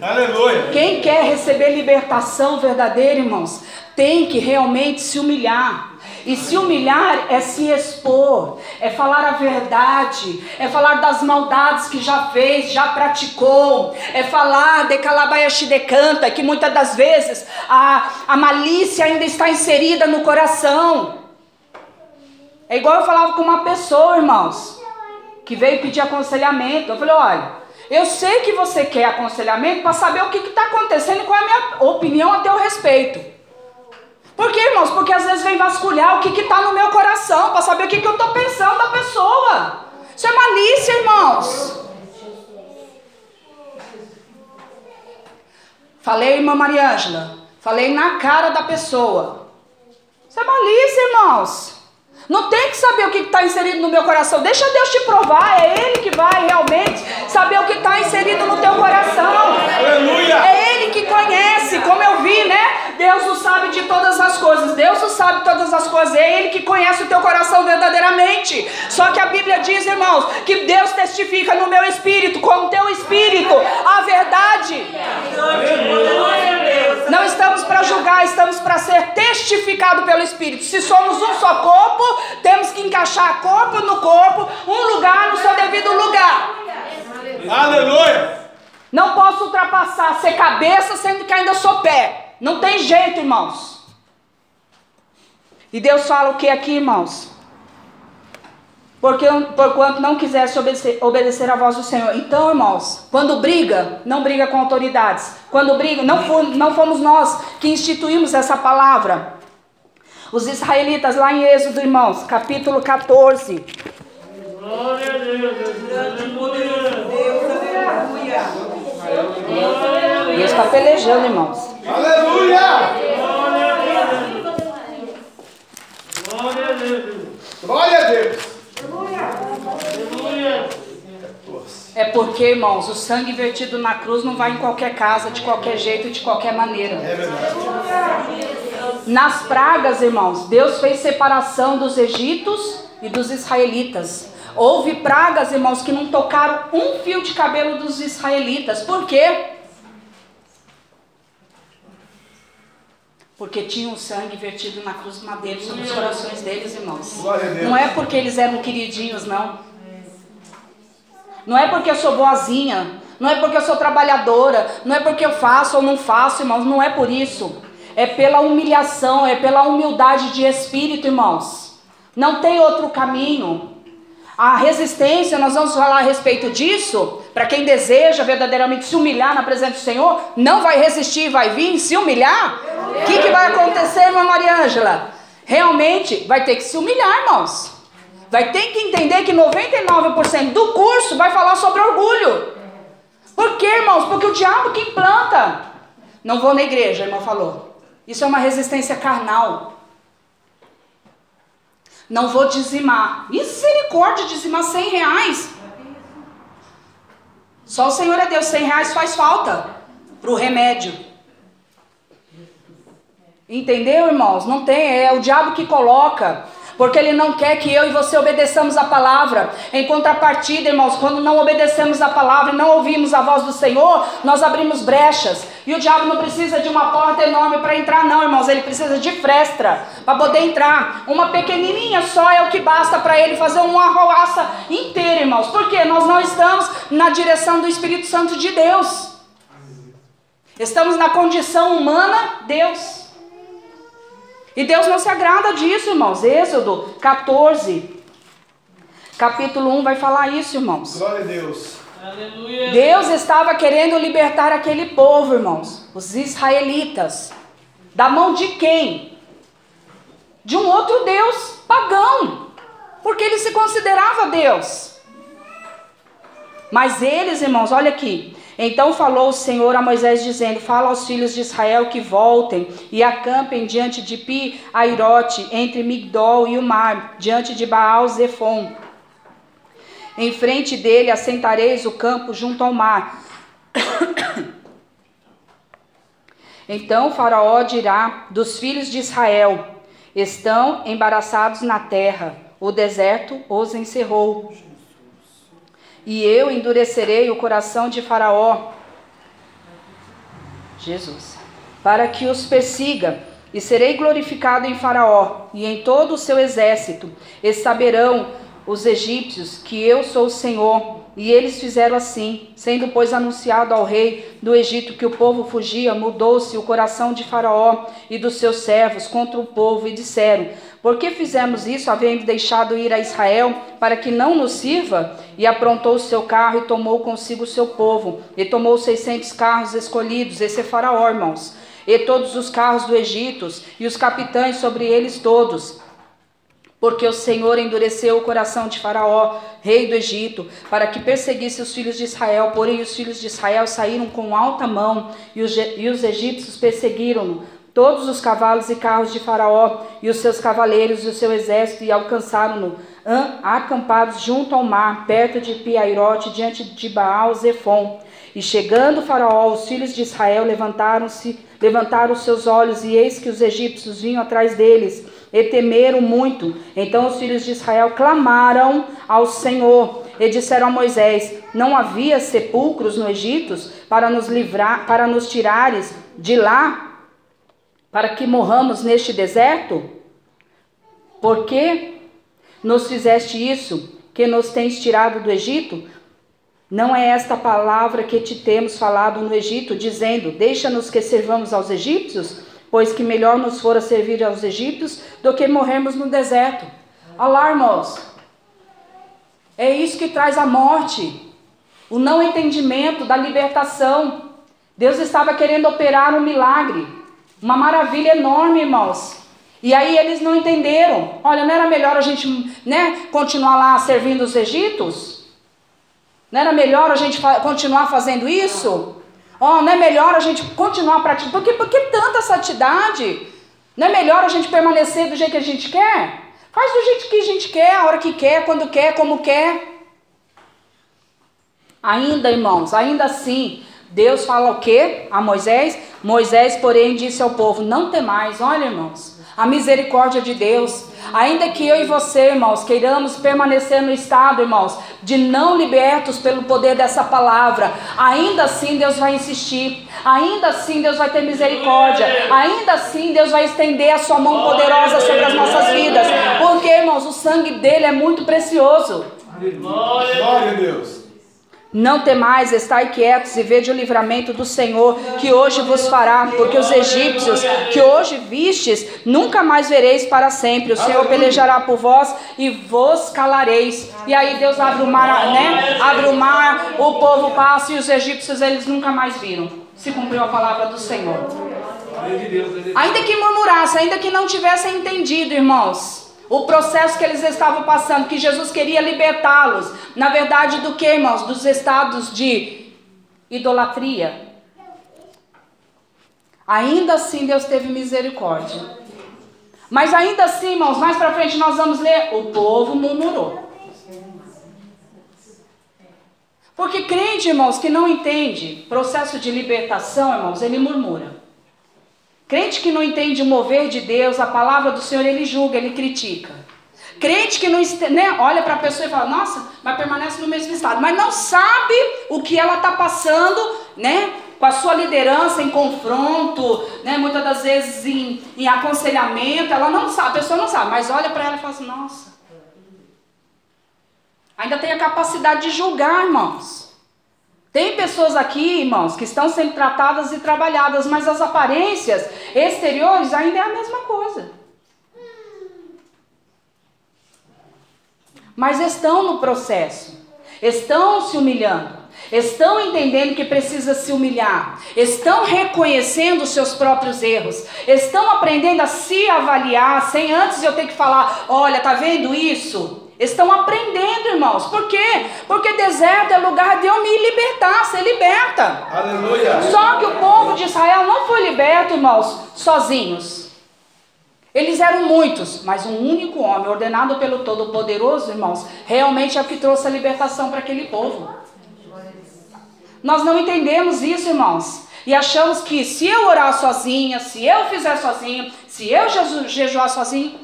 Aleluia. Quem quer receber libertação verdadeira, irmãos, tem que realmente se humilhar. E se humilhar é se expor, é falar a verdade, é falar das maldades que já fez, já praticou, é falar de calabaiaxi de canta, que muitas das vezes a, a malícia ainda está inserida no coração. É igual eu falava com uma pessoa, irmãos, que veio pedir aconselhamento. Eu falei: olha, eu sei que você quer aconselhamento para saber o que está acontecendo e qual é a minha opinião a teu respeito. Por quê, irmãos? Porque às vezes vem vasculhar o que está no meu coração, para saber o que, que eu estou pensando da pessoa. Isso é malícia, irmãos. Falei, irmã Mariângela. Falei na cara da pessoa. Isso é malícia, irmãos. Não tem que saber o que está inserido no meu coração. Deixa Deus te provar. É Ele que vai realmente saber o que está inserido no teu coração. Aleluia. É Ele que conhece, como eu vi, né? Deus o sabe de todas as coisas. Deus o sabe de todas as coisas. É Ele que conhece o teu coração verdadeiramente. Só que a Bíblia diz, irmãos, que Deus testifica no meu espírito, com o teu espírito, a verdade. Não estamos para julgar, estamos para ser testificado pelo Espírito. Se somos um só corpo, temos que encaixar corpo no corpo, um lugar no seu devido lugar. Aleluia. Não posso ultrapassar, ser cabeça, sendo que ainda sou pé. Não tem jeito, irmãos. E Deus fala o que aqui, irmãos? Porque porquanto não quisesse obedecer, obedecer a voz do Senhor. Então, irmãos, quando briga, não briga com autoridades. Quando briga, não, for, não fomos nós que instituímos essa palavra. Os israelitas, lá em Êxodo, irmãos, capítulo 14. Glória a Deus. Grande poderoso Deus, aleluia. Deus está pelejando, irmãos. Aleluia. Glória a Deus. Glória a Deus. É porque, irmãos, o sangue vertido na cruz não vai em qualquer casa, de qualquer jeito, de qualquer maneira. É verdade. Nas pragas, irmãos, Deus fez separação dos egípcios e dos israelitas. Houve pragas, irmãos, que não tocaram um fio de cabelo dos israelitas. Por quê? Porque tinha o sangue vertido na cruz de madeira sobre os corações deles, irmãos. Não é porque eles eram queridinhos, não. Não é porque eu sou boazinha. Não é porque eu sou trabalhadora. Não é porque eu faço ou não faço, irmãos. Não é por isso. É pela humilhação, é pela humildade de espírito, irmãos. Não tem outro caminho. A resistência, nós vamos falar a respeito disso. Para quem deseja verdadeiramente se humilhar na presença do Senhor, não vai resistir, vai vir se humilhar. O que, que vai acontecer, irmã Mariângela? Realmente vai ter que se humilhar, irmãos. Vai ter que entender que 99% do curso vai falar sobre orgulho. Por quê, irmãos? Porque o diabo que implanta. Não vou na igreja, a irmã falou. Isso é uma resistência carnal. Não vou dizimar. Misericórdia, dizimar 100 reais. Só o Senhor é Deus, 100 reais faz falta para o remédio. Entendeu, irmãos? Não tem, é o diabo que coloca. Porque ele não quer que eu e você obedeçamos a palavra. Em contrapartida, irmãos, quando não obedecemos a palavra e não ouvimos a voz do Senhor, nós abrimos brechas. E o diabo não precisa de uma porta enorme para entrar, não, irmãos. Ele precisa de fresta para poder entrar. Uma pequenininha só é o que basta para ele fazer uma arruaça inteira, irmãos. Porque nós não estamos na direção do Espírito Santo de Deus. Estamos na condição humana, Deus. E Deus não se agrada disso, irmãos. Êxodo 14, capítulo 1 vai falar isso, irmãos. Glória a Deus. Aleluia. Deus estava querendo libertar aquele povo, irmãos, os israelitas. Da mão de quem? De um outro Deus pagão. Porque ele se considerava Deus. Mas eles, irmãos, olha aqui. Então falou o Senhor a Moisés, dizendo: Fala aos filhos de Israel que voltem e acampem diante de Pi Airote, entre Migdol e o mar, diante de Baal Zefon. Em frente dele assentareis o campo junto ao mar. Então Faraó dirá dos filhos de Israel: Estão embaraçados na terra, o deserto os encerrou. E eu endurecerei o coração de Faraó, Jesus, para que os persiga, e serei glorificado em Faraó e em todo o seu exército, e saberão os egípcios que eu sou o Senhor. E eles fizeram assim, sendo pois anunciado ao rei do Egito que o povo fugia, mudou-se o coração de Faraó e dos seus servos contra o povo, e disseram: Por que fizemos isso, havendo deixado ir a Israel, para que não nos sirva? E aprontou o seu carro e tomou consigo o seu povo, e tomou seiscentos carros escolhidos. Esse é Faraó, irmãos. e todos os carros do Egito, e os capitães sobre eles todos. Porque o Senhor endureceu o coração de Faraó, rei do Egito, para que perseguisse os filhos de Israel. Porém, os filhos de Israel saíram com alta mão, e os, e os egípcios perseguiram-no, todos os cavalos e carros de Faraó, e os seus cavaleiros e o seu exército, e alcançaram-no, acampados junto ao mar, perto de Piairote, diante de Baal Zephon. E chegando Faraó, os filhos de Israel levantaram-se, levantaram seus olhos, e eis que os egípcios vinham atrás deles e temeram muito. Então os filhos de Israel clamaram ao Senhor e disseram a Moisés: Não havia sepulcros no Egito para nos livrar, para nos tirares de lá, para que morramos neste deserto? Por que nos fizeste isso, que nos tens tirado do Egito? Não é esta palavra que te temos falado no Egito, dizendo: Deixa-nos que servamos aos egípcios? Pois que melhor nos fora servir aos egípcios do que morrermos no deserto. Olá, irmãos. É isso que traz a morte, o não entendimento da libertação. Deus estava querendo operar um milagre, uma maravilha enorme, irmãos. E aí eles não entenderam. Olha, não era melhor a gente, né, continuar lá servindo os egípcios? Não era melhor a gente continuar fazendo isso? Ó, oh, não é melhor a gente continuar praticando? Por que, por que tanta santidade? Não é melhor a gente permanecer do jeito que a gente quer? Faz do jeito que a gente quer, a hora que quer, quando quer, como quer. Ainda, irmãos, ainda assim, Deus fala o quê a Moisés? Moisés, porém, disse ao povo: Não temais, olha, irmãos, a misericórdia de Deus. Ainda que eu e você, irmãos, queiramos permanecer no estado, irmãos, de não libertos pelo poder dessa palavra, ainda assim Deus vai insistir, ainda assim Deus vai ter misericórdia, ainda assim Deus vai estender a sua mão poderosa sobre as nossas vidas, porque, irmãos, o sangue dele é muito precioso. Glória a Deus. Não temais, estai quietos e vede o livramento do Senhor, que hoje vos fará, porque os egípcios que hoje vistes, nunca mais vereis para sempre. O Senhor pelejará por vós e vos calareis. E aí Deus abre o mar, né? Abre o mar, o povo passa e os egípcios eles nunca mais viram. Se cumpriu a palavra do Senhor. Ainda que murmurasse, ainda que não tivessem entendido, irmãos o processo que eles estavam passando, que Jesus queria libertá-los, na verdade, do que, irmãos? Dos estados de idolatria. Ainda assim, Deus teve misericórdia. Mas ainda assim, irmãos, mais para frente nós vamos ler: o povo murmurou. Porque crente, irmãos, que não entende processo de libertação, irmãos, ele murmura. Crente que não entende o mover de Deus, a palavra do Senhor, ele julga, ele critica. Crente que não né, olha para a pessoa e fala, nossa, mas permanece no mesmo estado, mas não sabe o que ela está passando, né? Com a sua liderança em confronto, né? Muitas das vezes em, em aconselhamento, ela não sabe, a pessoa não sabe, mas olha para ela e fala assim, nossa. Ainda tem a capacidade de julgar, irmãos. Tem pessoas aqui, irmãos, que estão sendo tratadas e trabalhadas, mas as aparências exteriores ainda é a mesma coisa. Mas estão no processo, estão se humilhando, estão entendendo que precisa se humilhar, estão reconhecendo os seus próprios erros, estão aprendendo a se avaliar sem antes eu ter que falar: olha, tá vendo isso? Estão aprendendo, irmãos. Por quê? Porque deserto é lugar de eu me libertar, ser liberta. Aleluia. Só que o povo de Israel não foi liberto, irmãos, sozinhos. Eles eram muitos, mas um único homem, ordenado pelo Todo-Poderoso, irmãos, realmente é o que trouxe a libertação para aquele povo. Nós não entendemos isso, irmãos. E achamos que se eu orar sozinha, se eu fizer sozinho, se eu jejuar sozinho,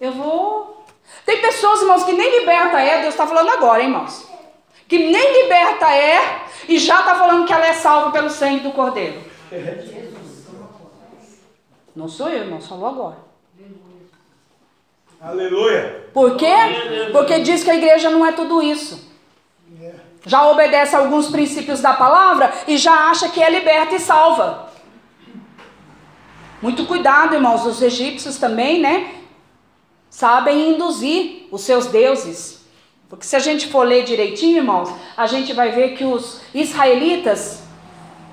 eu vou tem pessoas, irmãos, que nem liberta é, Deus está falando agora, hein, irmãos. Que nem liberta é e já está falando que ela é salva pelo sangue do Cordeiro. Não sou eu, irmão, falou agora. Aleluia. Por quê? Porque diz que a igreja não é tudo isso. Já obedece a alguns princípios da palavra e já acha que é liberta e salva. Muito cuidado, irmãos, os egípcios também, né? Sabem induzir os seus deuses. Porque se a gente for ler direitinho, irmãos, a gente vai ver que os israelitas,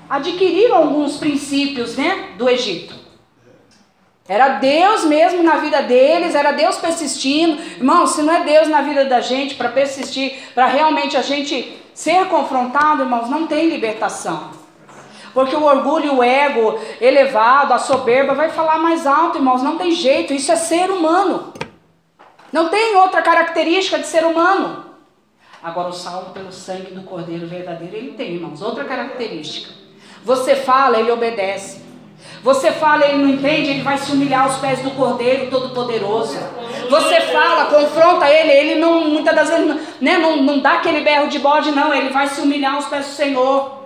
adquiriram alguns princípios, né, do Egito. Era Deus mesmo na vida deles, era Deus persistindo. Irmão, se não é Deus na vida da gente para persistir, para realmente a gente ser confrontado, irmãos, não tem libertação. Porque o orgulho, o ego elevado, a soberba vai falar mais alto, irmãos, não tem jeito, isso é ser humano. Não tem outra característica de ser humano. Agora, o salvo pelo sangue do Cordeiro verdadeiro, ele tem, irmãos, outra característica. Você fala, ele obedece. Você fala, ele não entende, ele vai se humilhar aos pés do Cordeiro Todo-Poderoso. Você fala, confronta ele, ele não, muitas das vezes, né, não, não dá aquele berro de bode, não, ele vai se humilhar aos pés do Senhor.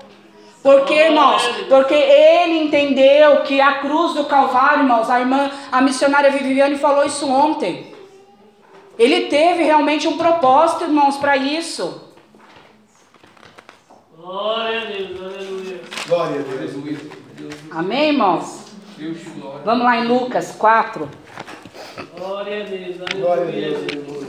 Por quê, irmãos? Porque ele entendeu que a cruz do Calvário, irmãos, a irmã, a missionária Viviane falou isso ontem. Ele teve realmente um propósito, irmãos, para isso. Glória a Deus, aleluia. Glória a Deus. Amém, irmãos? Vamos lá em Lucas 4. Glória a Deus, Glória a aleluia. Deus. aleluia.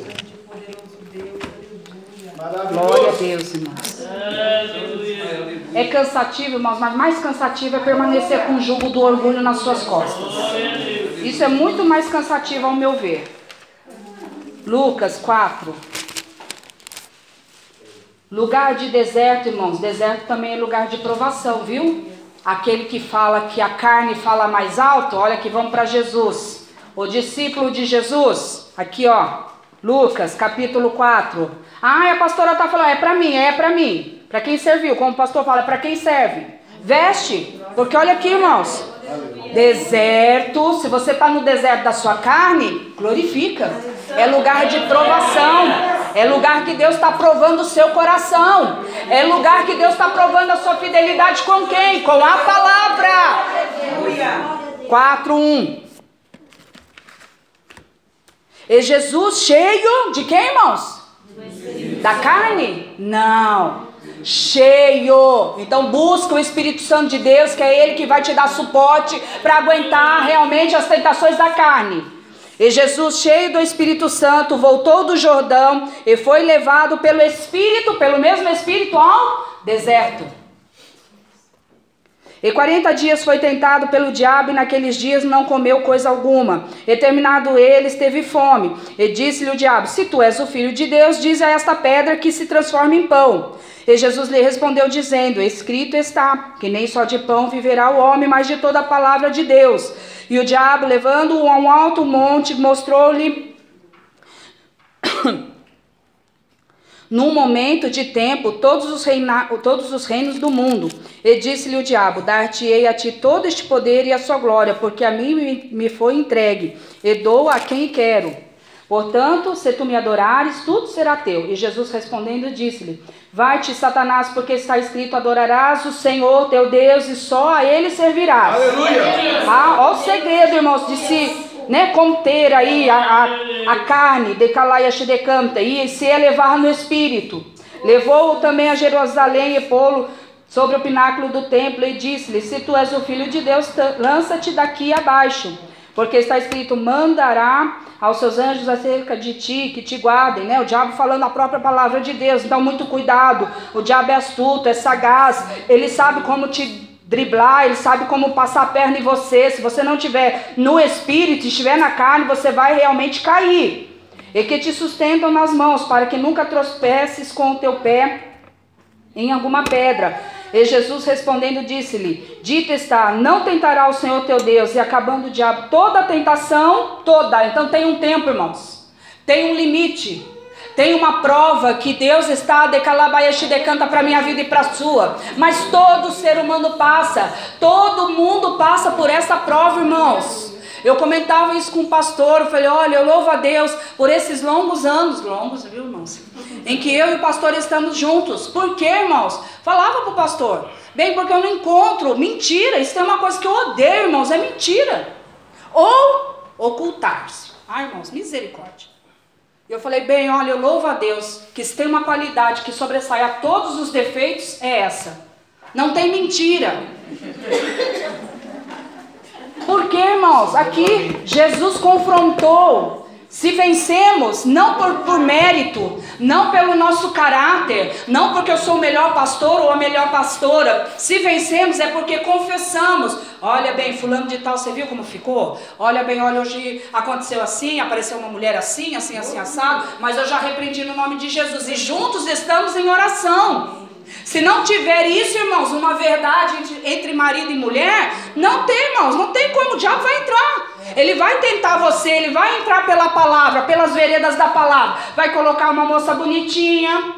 Glória a. Deus, irmãos. Aleluia. É cansativo, irmãos, mas mais cansativo é permanecer com o jugo do orgulho nas suas costas. Glória Deus. Isso é muito mais cansativo ao meu ver. Lucas 4. Lugar de deserto, irmãos. Deserto também é lugar de provação, viu? Aquele que fala que a carne fala mais alto, olha que vamos para Jesus. O discípulo de Jesus, aqui ó, Lucas capítulo 4. Ah, a pastora tá falando, é para mim, é para mim. Para quem serviu, como o pastor fala, é para quem serve. Veste, porque olha aqui, irmãos. Deserto, se você está no deserto da sua carne, glorifica. É lugar de provação. É lugar que Deus está provando o seu coração. É lugar que Deus está provando a sua fidelidade com quem? Com a palavra. 4, 1. E Jesus cheio de quem, irmãos? Da carne? Não. Cheio. Então busca o Espírito Santo de Deus, que é ele que vai te dar suporte para aguentar realmente as tentações da carne. E Jesus, cheio do Espírito Santo, voltou do Jordão e foi levado pelo Espírito, pelo mesmo Espírito, ao deserto. E quarenta dias foi tentado pelo diabo, e naqueles dias não comeu coisa alguma. E terminado eles, teve fome. E disse-lhe o diabo: Se tu és o filho de Deus, diz a esta pedra que se transforme em pão. E Jesus lhe respondeu, dizendo: Escrito está, que nem só de pão viverá o homem, mas de toda a palavra de Deus. E o diabo, levando-o a um alto monte, mostrou-lhe num momento de tempo todos os, reina, todos os reinos do mundo. E disse-lhe o diabo: Dar-te-ei a ti todo este poder e a sua glória, porque a mim me- me foi entregue, e dou a quem quero. Portanto, se tu me adorares, tudo será teu. E Jesus respondendo disse-lhe: Vai-te, Satanás, porque está escrito: Adorarás o Senhor teu Deus e só a ele servirás. Aleluia. Ah, ó o segredo, irmãos, de se né, conter aí a, a, a carne, de calaia decanta, e se elevar no espírito. Levou-o também a Jerusalém e pô-lo sobre o pináculo do templo e disse-lhe: Se tu és o filho de Deus, lança-te daqui abaixo. Porque está escrito: mandará aos seus anjos acerca de ti, que te guardem, né? O diabo falando a própria palavra de Deus. Então, muito cuidado. O diabo é astuto, é sagaz. Ele sabe como te driblar, ele sabe como passar a perna em você. Se você não tiver no espírito, estiver na carne, você vai realmente cair. E que te sustentam nas mãos, para que nunca tropeces com o teu pé em alguma pedra. E Jesus respondendo disse-lhe: Dito está, não tentará o Senhor teu Deus, e acabando o diabo toda a tentação, toda. Então tem um tempo, irmãos. Tem um limite. Tem uma prova que Deus está decalabayashi decanta para minha vida e para a sua. Mas todo ser humano passa. Todo mundo passa por essa prova, irmãos. Eu comentava isso com o pastor, eu falei, olha, eu louvo a Deus por esses longos anos, longos, viu, irmãos? Em que eu e o pastor estamos juntos. Por quê, irmãos? Falava para o pastor, bem, porque eu não encontro mentira. Isso é uma coisa que eu odeio, irmãos, é mentira. Ou ocultar-se. Ah, irmãos, misericórdia. Eu falei, bem, olha, eu louvo a Deus que se tem uma qualidade que sobressai a todos os defeitos, é essa. Não tem mentira. Porque, irmãos, aqui Jesus confrontou Se vencemos, não por, por mérito, não pelo nosso caráter, não porque eu sou o melhor pastor ou a melhor pastora. Se vencemos é porque confessamos. Olha bem, fulano de tal, você viu como ficou? Olha bem, olha, hoje aconteceu assim, apareceu uma mulher assim, assim, assim, assado, mas eu já repreendi no nome de Jesus. E juntos estamos em oração. Se não tiver isso, irmãos, uma verdade entre, marido e mulher, não tem, irmãos, não tem como, o diabo vai entrar. Ele vai tentar você, ele vai entrar pela palavra, pelas veredas da palavra. Vai colocar uma moça bonitinha.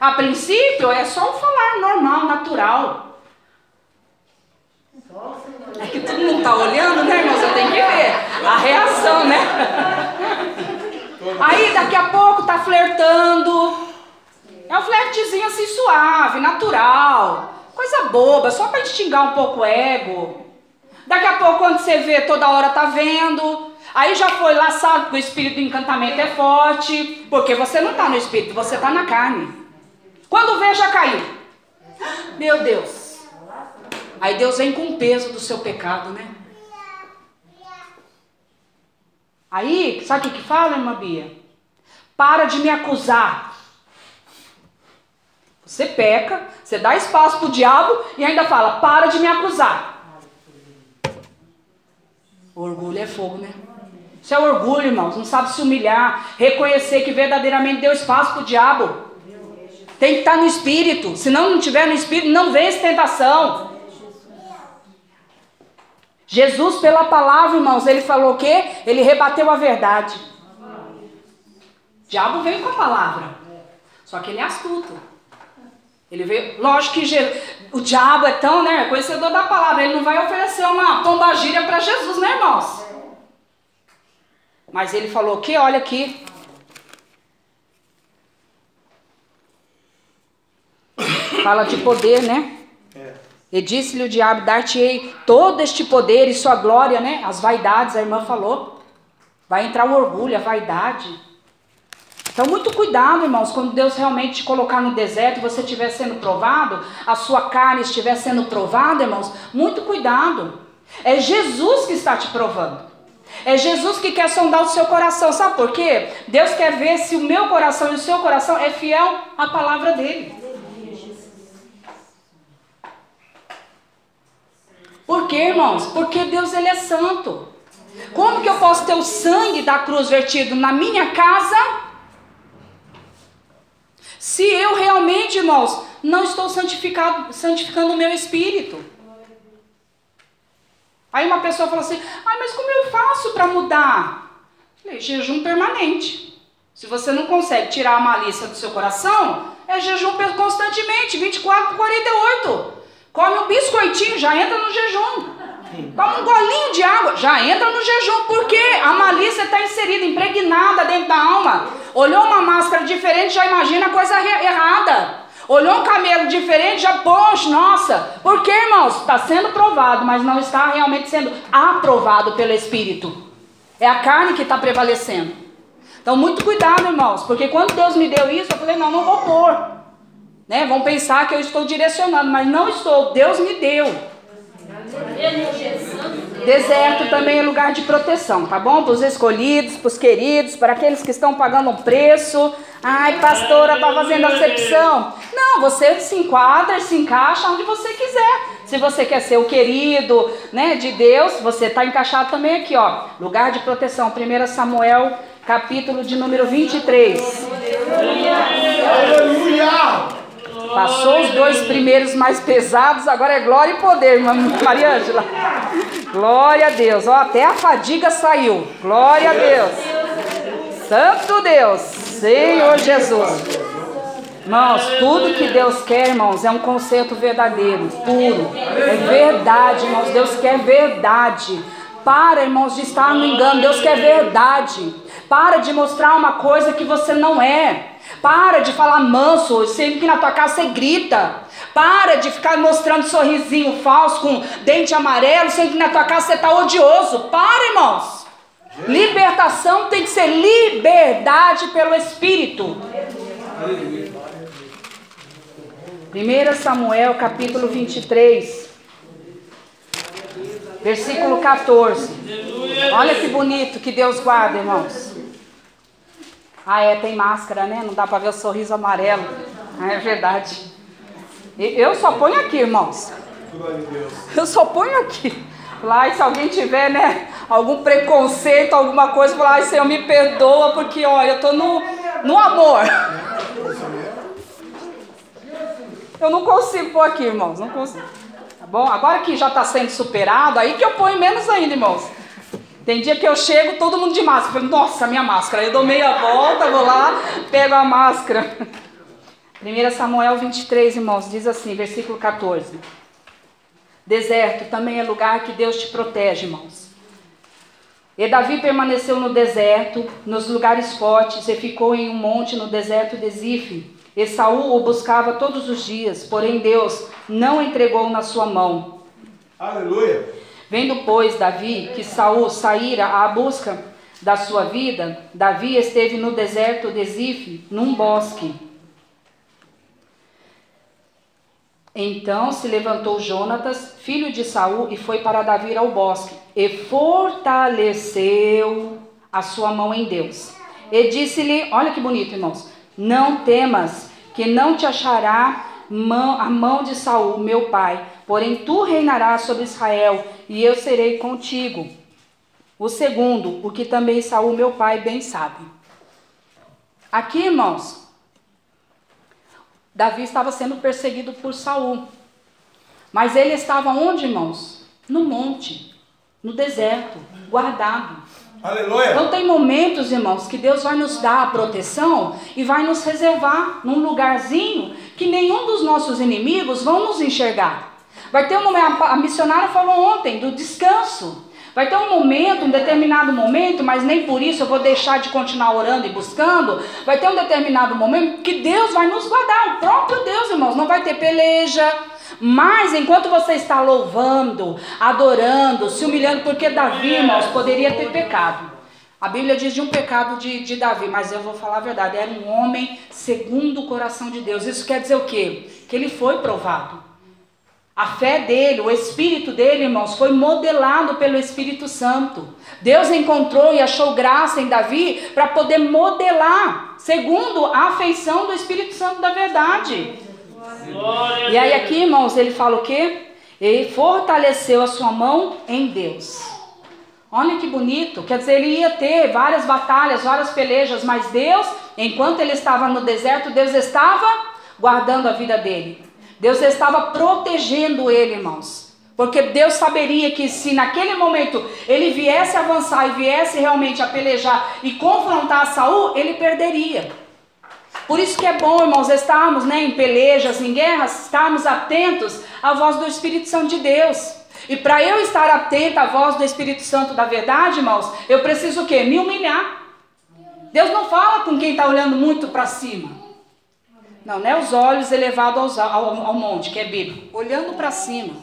A princípio é só um falar normal, natural. É que todo mundo está olhando, né, irmãos? Eu tenho que ver a reação, né? Aí daqui a pouco tá flertando. É um flertezinho assim suave, natural. Coisa boba, só para extingar um pouco o ego. Daqui a pouco, quando você vê, toda hora tá vendo. Aí já foi laçado, porque o espírito do encantamento é forte. Porque você não tá no espírito, você tá na carne. Quando vê, já caiu. Meu Deus. Aí Deus vem com o peso do seu pecado, né? Aí, sabe o que, que fala, irmã Bia? Para de me acusar. Você peca, você dá espaço para o diabo e ainda fala: para de me acusar. O orgulho é fogo, né? Isso é orgulho, irmãos. Não sabe se humilhar, reconhecer que verdadeiramente deu espaço para o diabo. Tem que estar no espírito. Se não tiver no espírito, não vence tentação. Jesus, pela palavra, irmãos, ele falou o quê? Ele rebateu a verdade. O diabo veio com a palavra. Só que ele é astuto. Ele veio, lógico que o diabo é tão, né, conhecedor da palavra, ele não vai oferecer uma pombagira para Jesus, né, irmãos? Mas ele falou que, olha aqui. Fala de poder, né? E disse-lhe o diabo: Dar-te-ei todo este poder e sua glória, né? As vaidades, a irmã falou. Vai entrar o orgulho, a vaidade. Então, muito cuidado, irmãos, quando Deus realmente te colocar no deserto e você estiver sendo provado, a sua carne estiver sendo provada, irmãos, muito cuidado. É Jesus que está te provando. É Jesus que quer sondar o seu coração. Sabe por quê? Deus quer ver se o meu coração e o seu coração é fiel à palavra dele. Por quê, irmãos? Porque Deus ele é santo. Como que eu posso ter o sangue da cruz vertido na minha casa se eu realmente, irmãos, não estou santificando o meu espírito. Aí uma pessoa fala assim: ai, mas como eu faço para mudar? Falei, jejum permanente. Se você não consegue tirar a malícia do seu coração, é jejum constantemente, 24 por 48. Come um biscoitinho, já entra no jejum. Toma um golinho de água, já entra no jejum, porque a malícia está inserida, impregnada dentro da alma. Olhou uma máscara diferente, já imagina coisa errada. Olhou um camelo diferente, já, poxa, nossa. Por que, irmãos? Está sendo provado, mas não está realmente sendo aprovado pelo Espírito. É a carne que está prevalecendo. Então, muito cuidado, irmãos, porque quando Deus me deu isso, eu falei, não, não vou pôr. Né? Vão pensar que eu estou direcionando, mas não estou. Deus me deu. Deserto também é lugar de proteção, tá bom? Para os escolhidos, para os queridos, para aqueles que estão pagando um preço. Ai, pastora, está fazendo acepção. Não, você se enquadra, se encaixa onde você quiser. Se você quer ser o querido né, de Deus, você está encaixado também aqui, ó. Lugar de proteção, 1 Samuel, capítulo de número 23. Aleluia! Passou os dois primeiros mais pesados, agora é glória e poder, irmã Maria Ângela. Glória a Deus. Ó, até a fadiga saiu. Glória a Deus. Santo Deus. Senhor Jesus. Irmãos, tudo que Deus quer, irmãos, é um conceito verdadeiro, puro. É verdade, irmãos. Deus quer verdade. Para, irmãos, de estar no engano. Deus quer verdade. Para de mostrar uma coisa que você não é. Para de falar manso, sempre que na tua casa você grita. Para de ficar mostrando sorrisinho falso com dente amarelo, sempre que na tua casa você está odioso. Para, irmãos. Libertação tem que ser liberdade pelo Espírito. 1 Samuel capítulo 23, versículo 14. Olha que bonito que Deus guarda, irmãos. Ah, é, tem máscara, né? Não dá para ver o sorriso amarelo. Ah, é verdade. Eu só ponho aqui, irmãos. Eu só ponho aqui. Lá, e se alguém tiver, né, algum preconceito, alguma coisa, falar, ai, Senhor, me perdoa, porque, olha, eu tô no, no amor. Eu não consigo pôr aqui, irmãos, não consigo. Tá bom? Agora que já está sendo superado, aí que eu ponho menos ainda, irmãos. Tem dia que eu chego, todo mundo de máscara. Falo, Nossa, minha máscara. Eu dou meia volta, vou lá, pego a máscara. 1 Samuel 23, irmãos, diz assim, versículo 14. Deserto também é lugar que Deus te protege, irmãos. E Davi permaneceu no deserto, nos lugares fortes, e ficou em um monte no deserto de Zife. E Saul o buscava todos os dias, porém Deus não entregou na sua mão. Aleluia. Vendo, pois, Davi que Saul saíra à busca da sua vida, Davi esteve no deserto de Zife, num bosque. Então se levantou Jonatas, filho de Saul, e foi para Davi ao bosque, e fortaleceu a sua mão em Deus. E disse-lhe: Olha que bonito, irmãos. Não temas, que não te achará mão- a mão de Saul, meu pai, porém tu reinarás sobre Israel, e eu serei contigo. O segundo, o que também Saul, meu pai, bem sabe. Aqui, irmãos, Davi estava sendo perseguido por Saul. Mas ele estava onde, irmãos? No monte, no deserto, guardado. Aleluia. Então tem momentos, irmãos, que Deus vai nos dar a proteção e vai nos reservar num lugarzinho que nenhum dos nossos inimigos vão nos enxergar. Vai ter um momento, a missionária falou ontem do descanso. Vai ter um momento, um determinado momento, mas nem por isso eu vou deixar de continuar orando e buscando. Vai ter um determinado momento que Deus vai nos guardar, o próprio Deus, irmãos. Não vai ter peleja, mas enquanto você está louvando, adorando, se humilhando, porque Davi, irmãos, poderia ter pecado. A Bíblia diz de um pecado de, de Davi, mas eu vou falar a verdade, era um homem segundo o coração de Deus. Isso quer dizer o quê? Que ele foi provado. A fé dele, o espírito dele, irmãos, foi modelado pelo Espírito Santo. Deus encontrou e achou graça em Davi para poder modelar, segundo a afeição do Espírito Santo da verdade. Glória E aí aqui, irmãos, ele fala o quê? Ele fortaleceu a sua mão em Deus. Olha que bonito. Quer dizer, ele ia ter várias batalhas, várias pelejas, mas Deus, enquanto ele estava no deserto, Deus estava guardando a vida dele. Deus estava protegendo ele, irmãos. Porque Deus saberia que se naquele momento ele viesse avançar e viesse realmente a pelejar e confrontar Saul, ele perderia. Por isso que é bom, irmãos, estarmos né, em pelejas, em guerras, estarmos atentos à voz do Espírito Santo de Deus. E para eu estar atento à voz do Espírito Santo da verdade, irmãos, eu preciso o quê? Me humilhar. Deus não fala com quem está olhando muito para cima. Não, não é os olhos elevados ao, ao, ao monte, que é bíblico. Olhando para cima.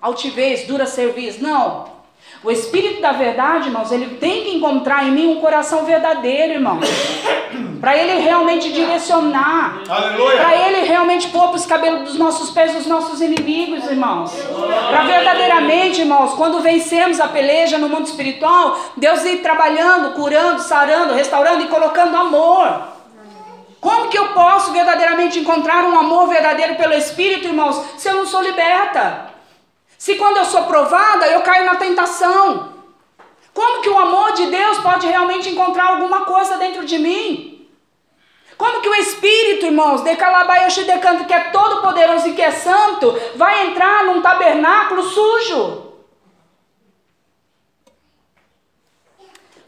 Altivez, dura serviço. Não. O Espírito da verdade, irmãos, ele tem que encontrar em mim um coração verdadeiro, irmãos. Para ele realmente direcionar. Para ele realmente pôr os cabelos dos nossos pés os nossos inimigos, irmãos. Para verdadeiramente, irmãos, quando vencemos a peleja no mundo espiritual, Deus ir trabalhando, curando, sarando, restaurando e colocando amor. Como que eu posso verdadeiramente encontrar um amor verdadeiro pelo Espírito, irmãos, se eu não sou liberta? Se quando eu sou provada, eu caio na tentação. Como que o amor de Deus pode realmente encontrar alguma coisa dentro de mim? Como que o Espírito, irmãos, de Calabaioshi de Canto, que é todo poderoso e que é santo, vai entrar num tabernáculo sujo?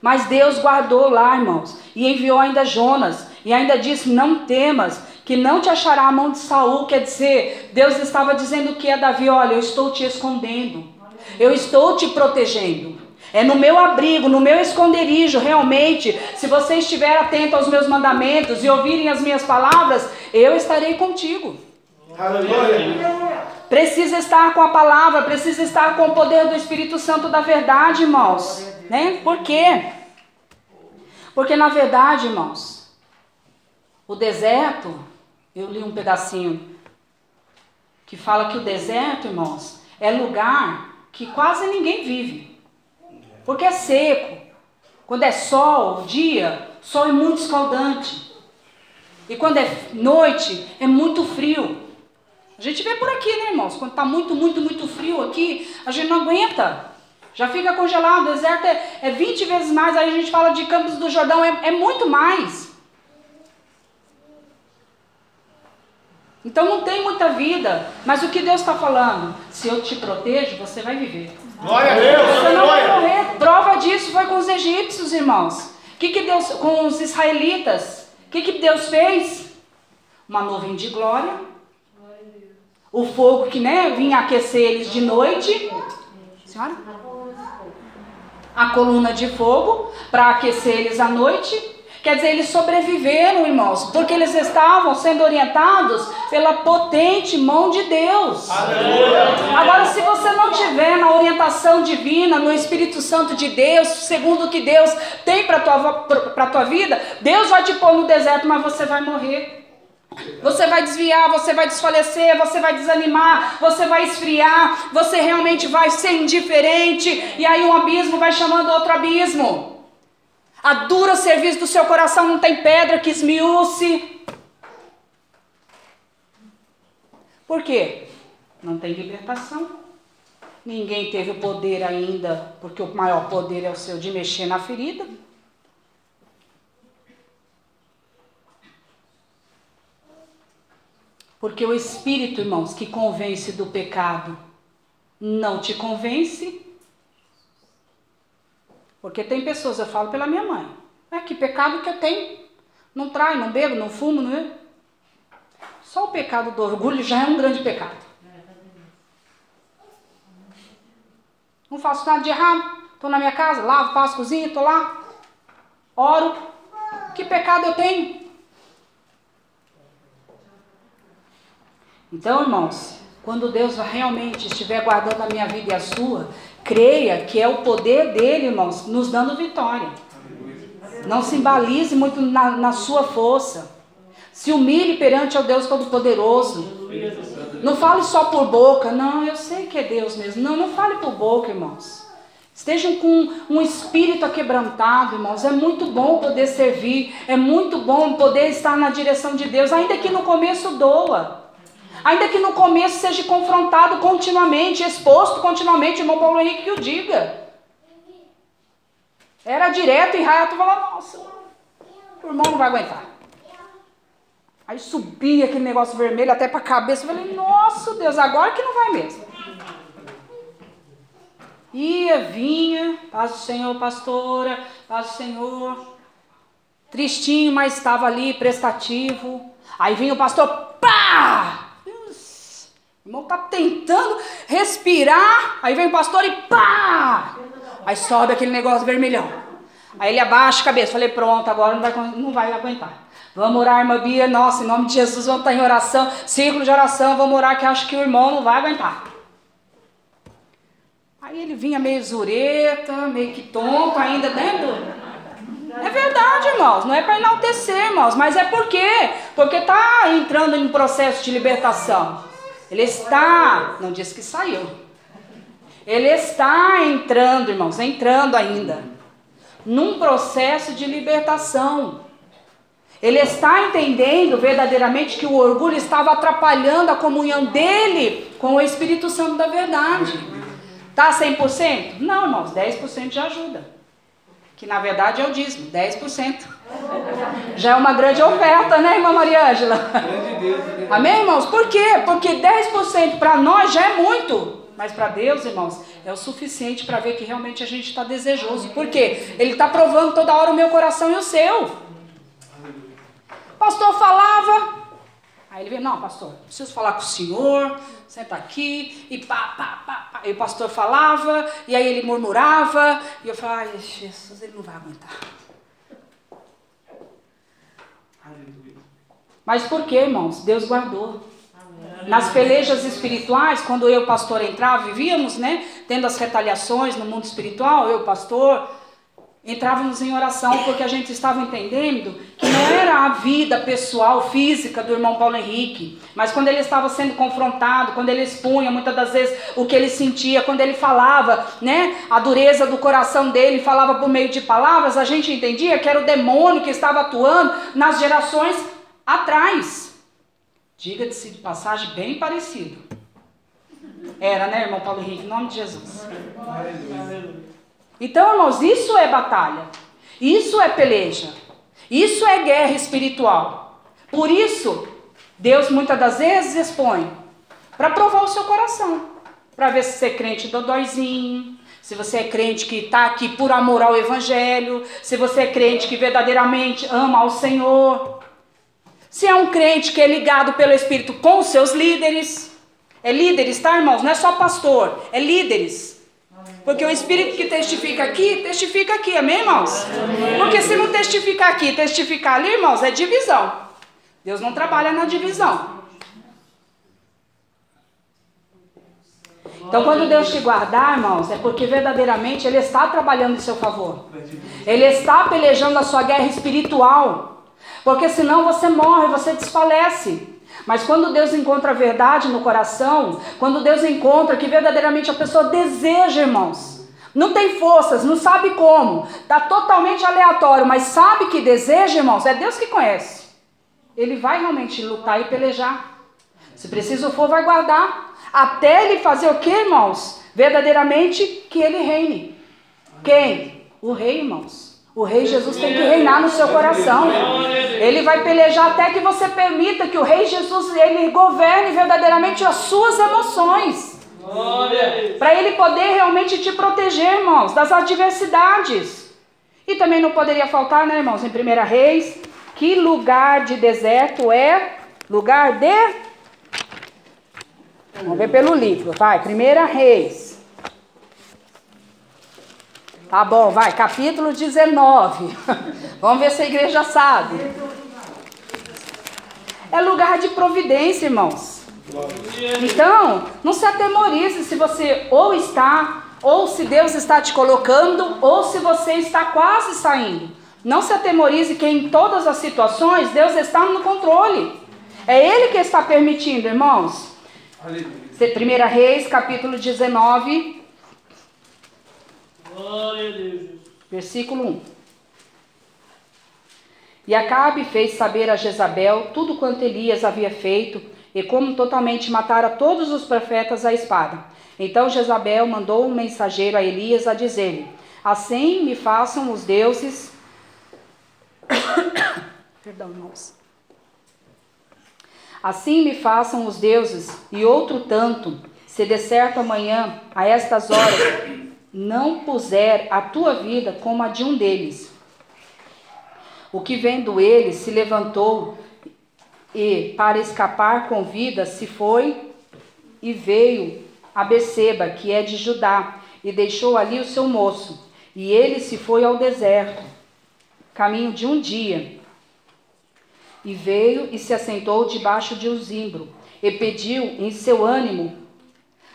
Mas Deus guardou lá, irmãos, e enviou ainda Jonas, e ainda disse: Não temas, que não te achará a mão de Saul. Quer dizer, Deus estava dizendo que a Davi: Olha, eu estou te escondendo, eu estou te protegendo. É no meu abrigo, no meu esconderijo, realmente. Se você estiver atento aos meus mandamentos e ouvirem as minhas palavras, eu estarei contigo. Aleluia. Precisa estar com a palavra, precisa estar com o poder do Espírito Santo da verdade, irmãos. Né? Por quê? Porque na verdade, irmãos, o deserto, eu li um pedacinho que fala que o deserto, irmãos, é lugar que quase ninguém vive. Porque é seco. Quando é sol, dia, sol é muito escaldante. E quando é noite, é muito frio. A gente vê por aqui, né, irmãos? Quando está muito, muito, muito frio aqui, a gente não aguenta. Já fica congelado. O deserto é, é 20 vezes mais. Aí a gente fala de Campos do Jordão, é, é muito mais. Então não tem muita vida. Mas o que Deus está falando? Se eu te protejo, você vai viver. Glória a Deus. Você não vai morrer. Prova disso foi com os egípcios, irmãos. Que, que Deus, com os israelitas? O que, que Deus fez? Uma nuvem de glória. O fogo que né, vinha aquecer eles de noite. Senhora? A coluna de fogo para aquecer eles à noite. Quer dizer, eles sobreviveram, irmãos, porque eles estavam sendo orientados pela potente mão de Deus. Agora, se você não tiver na orientação divina, no Espírito Santo de Deus, segundo o que Deus tem para a tua, pra tua vida, Deus vai te pôr no deserto, mas você vai morrer. Você vai desviar, você vai desfalecer, você vai desanimar, você vai esfriar, você realmente vai ser indiferente, e aí um abismo vai chamando outro abismo. A dura serviço do seu coração não tem pedra que esmiúce. Por quê? Não tem libertação. Ninguém teve o poder ainda, porque o maior poder é o seu de mexer na ferida. Porque o Espírito, irmãos, que convence do pecado, não te convence. Porque tem pessoas, eu falo pela minha mãe, é que pecado que eu tenho. Não trai, não bebo, não fumo, não é? Só o pecado do orgulho já é um grande pecado. Não faço nada de errado. Estou na minha casa, lavo, faço cozinha, estou lá. Oro. Que pecado eu tenho? Então, irmãos, quando Deus realmente estiver guardando a minha vida e a sua, creia que é o poder dele, irmãos, nos dando vitória. Não se embalize muito na, na sua força. Se humilhe perante ao Deus Todo-Poderoso. Não fale só por boca. Não, eu sei que é Deus mesmo. Não, não fale por boca, irmãos. Estejam com um espírito aquebrantado, irmãos. É muito bom poder servir. É muito bom poder estar na direção de Deus, ainda que no começo doa. Ainda que no começo seja confrontado continuamente, exposto continuamente, irmão Paulo Henrique que o diga. Era direto e rato, falava, nossa, o irmão não vai aguentar. Aí subia aquele negócio vermelho até para a cabeça, eu falei, nossa Deus, agora que não vai mesmo. Ia, vinha, paz do Senhor, pastora, paz do Senhor. Tristinho, mas estava ali, prestativo. Aí vinha o pastor, pá! Irmão tá tentando respirar. Aí vem o pastor e pá! Aí sobe aquele negócio vermelhão. Aí ele abaixa a cabeça. Falei, pronto, agora não vai, não vai aguentar. Vamos orar, irmã Bia. Nossa, em nome de Jesus, vamos estar em oração. Círculo de oração, vamos orar, que acho que o irmão não vai aguentar. Aí ele vinha meio zureta, meio que tonto ainda dentro. É verdade, irmãos. Não é para enaltecer, irmãos. Mas é por quê? Porque está entrando em processo de libertação. Ele está, não disse que saiu. Ele está entrando, irmãos, entrando ainda. Num processo de libertação. Ele está entendendo verdadeiramente que o orgulho estava atrapalhando a comunhão dele com o Espírito Santo da verdade. Tá 100%? Não, irmãos, 10% já ajuda. Que na verdade é o dízimo, 10%. Já é uma grande oferta, né, irmã Maria Ângela? Amém, irmãos? Por quê? Porque 10% para nós já é muito. Mas para Deus, irmãos, é o suficiente para ver que realmente a gente está desejoso. Por quê? Ele está provando toda hora o meu coração e o seu. Pastor falava. Aí ele veio, não, pastor, preciso falar com o senhor, senta aqui, e pá, pá, pá, pá. E o pastor falava, e aí ele murmurava, e eu falava, ai, Jesus, ele não vai aguentar. Mas por quê, irmãos? Deus guardou. Nas pelejas espirituais, quando eu, pastor, entrava, vivíamos, né? Tendo as retaliações no mundo espiritual, eu, pastor, entrávamos em oração porque a gente estava entendendo que não era a vida pessoal, física do irmão Paulo Henrique, mas quando ele estava sendo confrontado, quando ele expunha muitas das vezes o que ele sentia, quando ele falava, né, a dureza do coração dele, falava por meio de palavras, a gente entendia que era o demônio que estava atuando nas gerações atrás. Diga-se de passagem, bem parecido. Era, né, irmão Paulo Henrique? Em nome de Jesus. Então, irmãos, isso é batalha. Isso é peleja. Isso é guerra espiritual. Por isso, Deus muitas das vezes expõe para provar o seu coração. Para ver se você é crente dodóizinho, se você é crente que está aqui por amor ao Evangelho, se você é crente que verdadeiramente ama ao Senhor. Se é um crente que é ligado pelo Espírito com os seus líderes. É líderes, tá, irmãos? Não é só pastor, é líderes. Porque o Espírito que testifica aqui, testifica aqui, amém, irmãos? Porque se não testificar aqui, testificar ali, irmãos, é divisão. Deus não trabalha na divisão. Então, quando Deus te guardar, irmãos, é porque verdadeiramente Ele está trabalhando em seu favor. Ele está pelejando a sua guerra espiritual. Porque senão você morre, você desfalece. Mas quando Deus encontra a verdade no coração, quando Deus encontra que verdadeiramente a pessoa deseja, irmãos, não tem forças, não sabe como, está totalmente aleatório, mas sabe que deseja, irmãos, é Deus que conhece. Ele vai realmente lutar e pelejar. Se preciso for, vai guardar. Até ele fazer o que, irmãos? Verdadeiramente que ele reine. Quem? O rei, irmãos. O rei Jesus tem que reinar no seu coração. Ele vai pelejar até que você permita que o rei Jesus ele governe verdadeiramente as suas emoções. Para ele poder realmente te proteger, irmãos, das adversidades. E também não poderia faltar, né, irmãos, em 1 Reis, que lugar de deserto é lugar de. Vamos ver pelo livro, vai. 1 Reis. Tá bom, vai, capítulo 19. Vamos ver se a igreja sabe. É lugar de providência, irmãos. Então, não se atemorize se você ou está, ou se Deus está te colocando, ou se você está quase saindo. Não se atemorize que em todas as situações Deus está no controle. É Ele que está permitindo, irmãos. 1 Reis, capítulo 19, Glória a Deus. Versículo 1. E Acabe fez saber a Jezabel tudo quanto Elias havia feito e como totalmente matara todos os profetas à espada. Então Jezabel mandou um mensageiro a Elias a dizer-lhe: Assim me façam os deuses. Perdão, irmãos. Assim me façam os deuses, e outro tanto, se de certo amanhã, a estas horas, não puser a tua vida como a de um deles. O que vendo ele se levantou e, para escapar com vida, se foi e veio a Beceba, que é de Judá, e deixou ali o seu moço. E ele se foi ao deserto, caminho de um dia. E veio e se assentou debaixo de um zimbro, e pediu em seu ânimo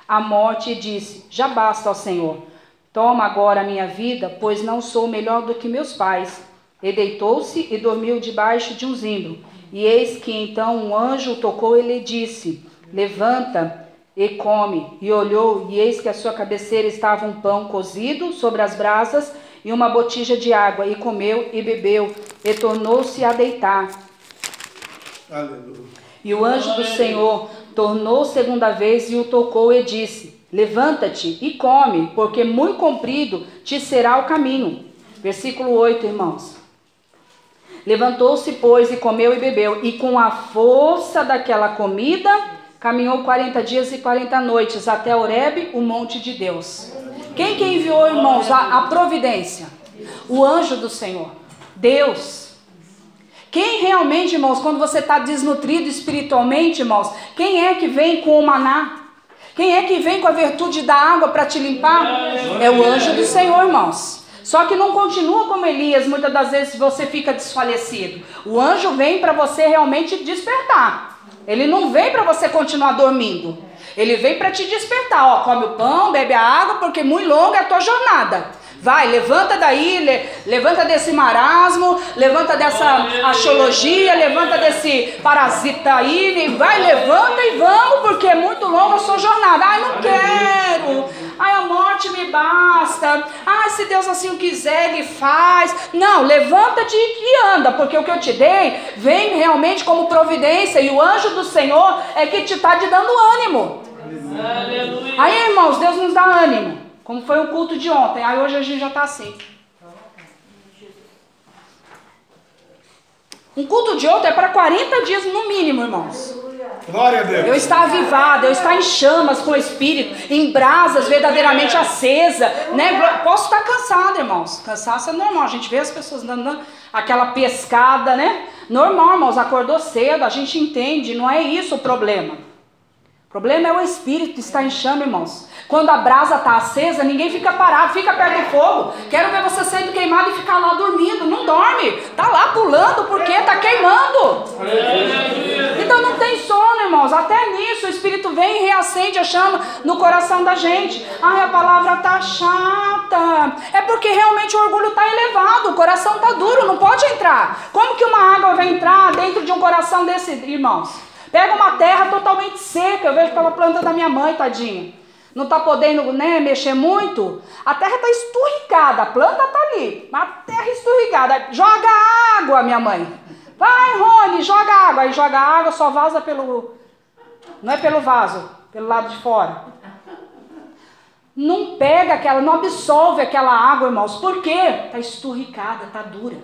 a morte, e disse: Já basta, ó Senhor, Toma agora a minha vida, pois não sou melhor do que meus pais. E deitou-se e dormiu debaixo de um zimbro. E eis que então um anjo o tocou e lhe disse: Levanta e come. E olhou, e eis que à sua cabeceira estava um pão cozido sobre as brasas e uma botija de água. E comeu e bebeu, e tornou-se a deitar. Aleluia. E o anjo do Senhor tornou segunda vez e o tocou e disse: Levanta-te e come, porque muito comprido te será o caminho. Versículo 8, irmãos. Levantou-se, pois, e comeu e bebeu, e com a força daquela comida, caminhou 40 dias e 40 noites até Oreb, o monte de Deus. Quem que enviou, irmãos, a, a providência? O anjo do Senhor. Deus. Quem realmente, irmãos, quando você está desnutrido espiritualmente, irmãos, quem é que vem com o maná? Quem é que vem com a virtude da água para te limpar? É o anjo do Senhor, irmãos. Só que não continua como Elias, muitas das vezes você fica desfalecido. O anjo vem para você realmente despertar. Ele não vem para você continuar dormindo. Ele vem para te despertar. Ó, come o pão, bebe a água, porque muito longa é a tua jornada. Vai, levanta daí, le- levanta desse marasmo, levanta dessa axiologia, levanta desse parasita aí, vai, levanta e vamos, porque é muito longa a sua jornada. Ai, não quero. Ai, a morte me basta. Ai, se Deus assim o quiser, Ele faz. Não, levanta-te e anda, porque o que eu te dei vem realmente como providência, e o anjo do Senhor é que te está te dando ânimo. Aleluia. Aí, irmãos, Deus nos dá ânimo. Como foi o culto de ontem. Aí hoje a gente já está assim. Um culto de ontem é para 40 dias no mínimo, irmãos. Glória a Deus. Eu estar avivada, eu estar em chamas com o Espírito, em brasas verdadeiramente acesa, né? Posso estar cansada, irmãos. Cansaço é normal. A gente vê as pessoas dando dando aquela pescada, né? Normal, irmãos. Acordou cedo, a gente entende. Não é isso o problema. O problema é o Espírito estar em chama, irmãos. Quando a brasa está acesa, ninguém fica parado, fica perto do fogo. Quero ver você sendo queimado e ficar lá dormindo. Não dorme. Tá lá pulando porque tá queimando. Então não tem sono, irmãos. Até nisso o Espírito vem e reacende a chama no coração da gente. Ai, a palavra tá chata. É porque realmente o orgulho tá elevado, o coração tá duro, não pode entrar. Como que uma água vai entrar dentro de um coração desse, irmãos? Pega uma terra totalmente seca, eu vejo pela planta da minha mãe, tadinha. Não tá podendo, né, mexer muito. A terra tá esturricada, a planta tá ali, mas a terra esturricada. Joga água, minha mãe. Vai, Rony, joga água. Aí joga água, só vaza pelo. Não é pelo vaso, pelo lado de fora. Não pega aquela, não absorve aquela água, irmãos. Por quê? Tá esturricada, tá dura.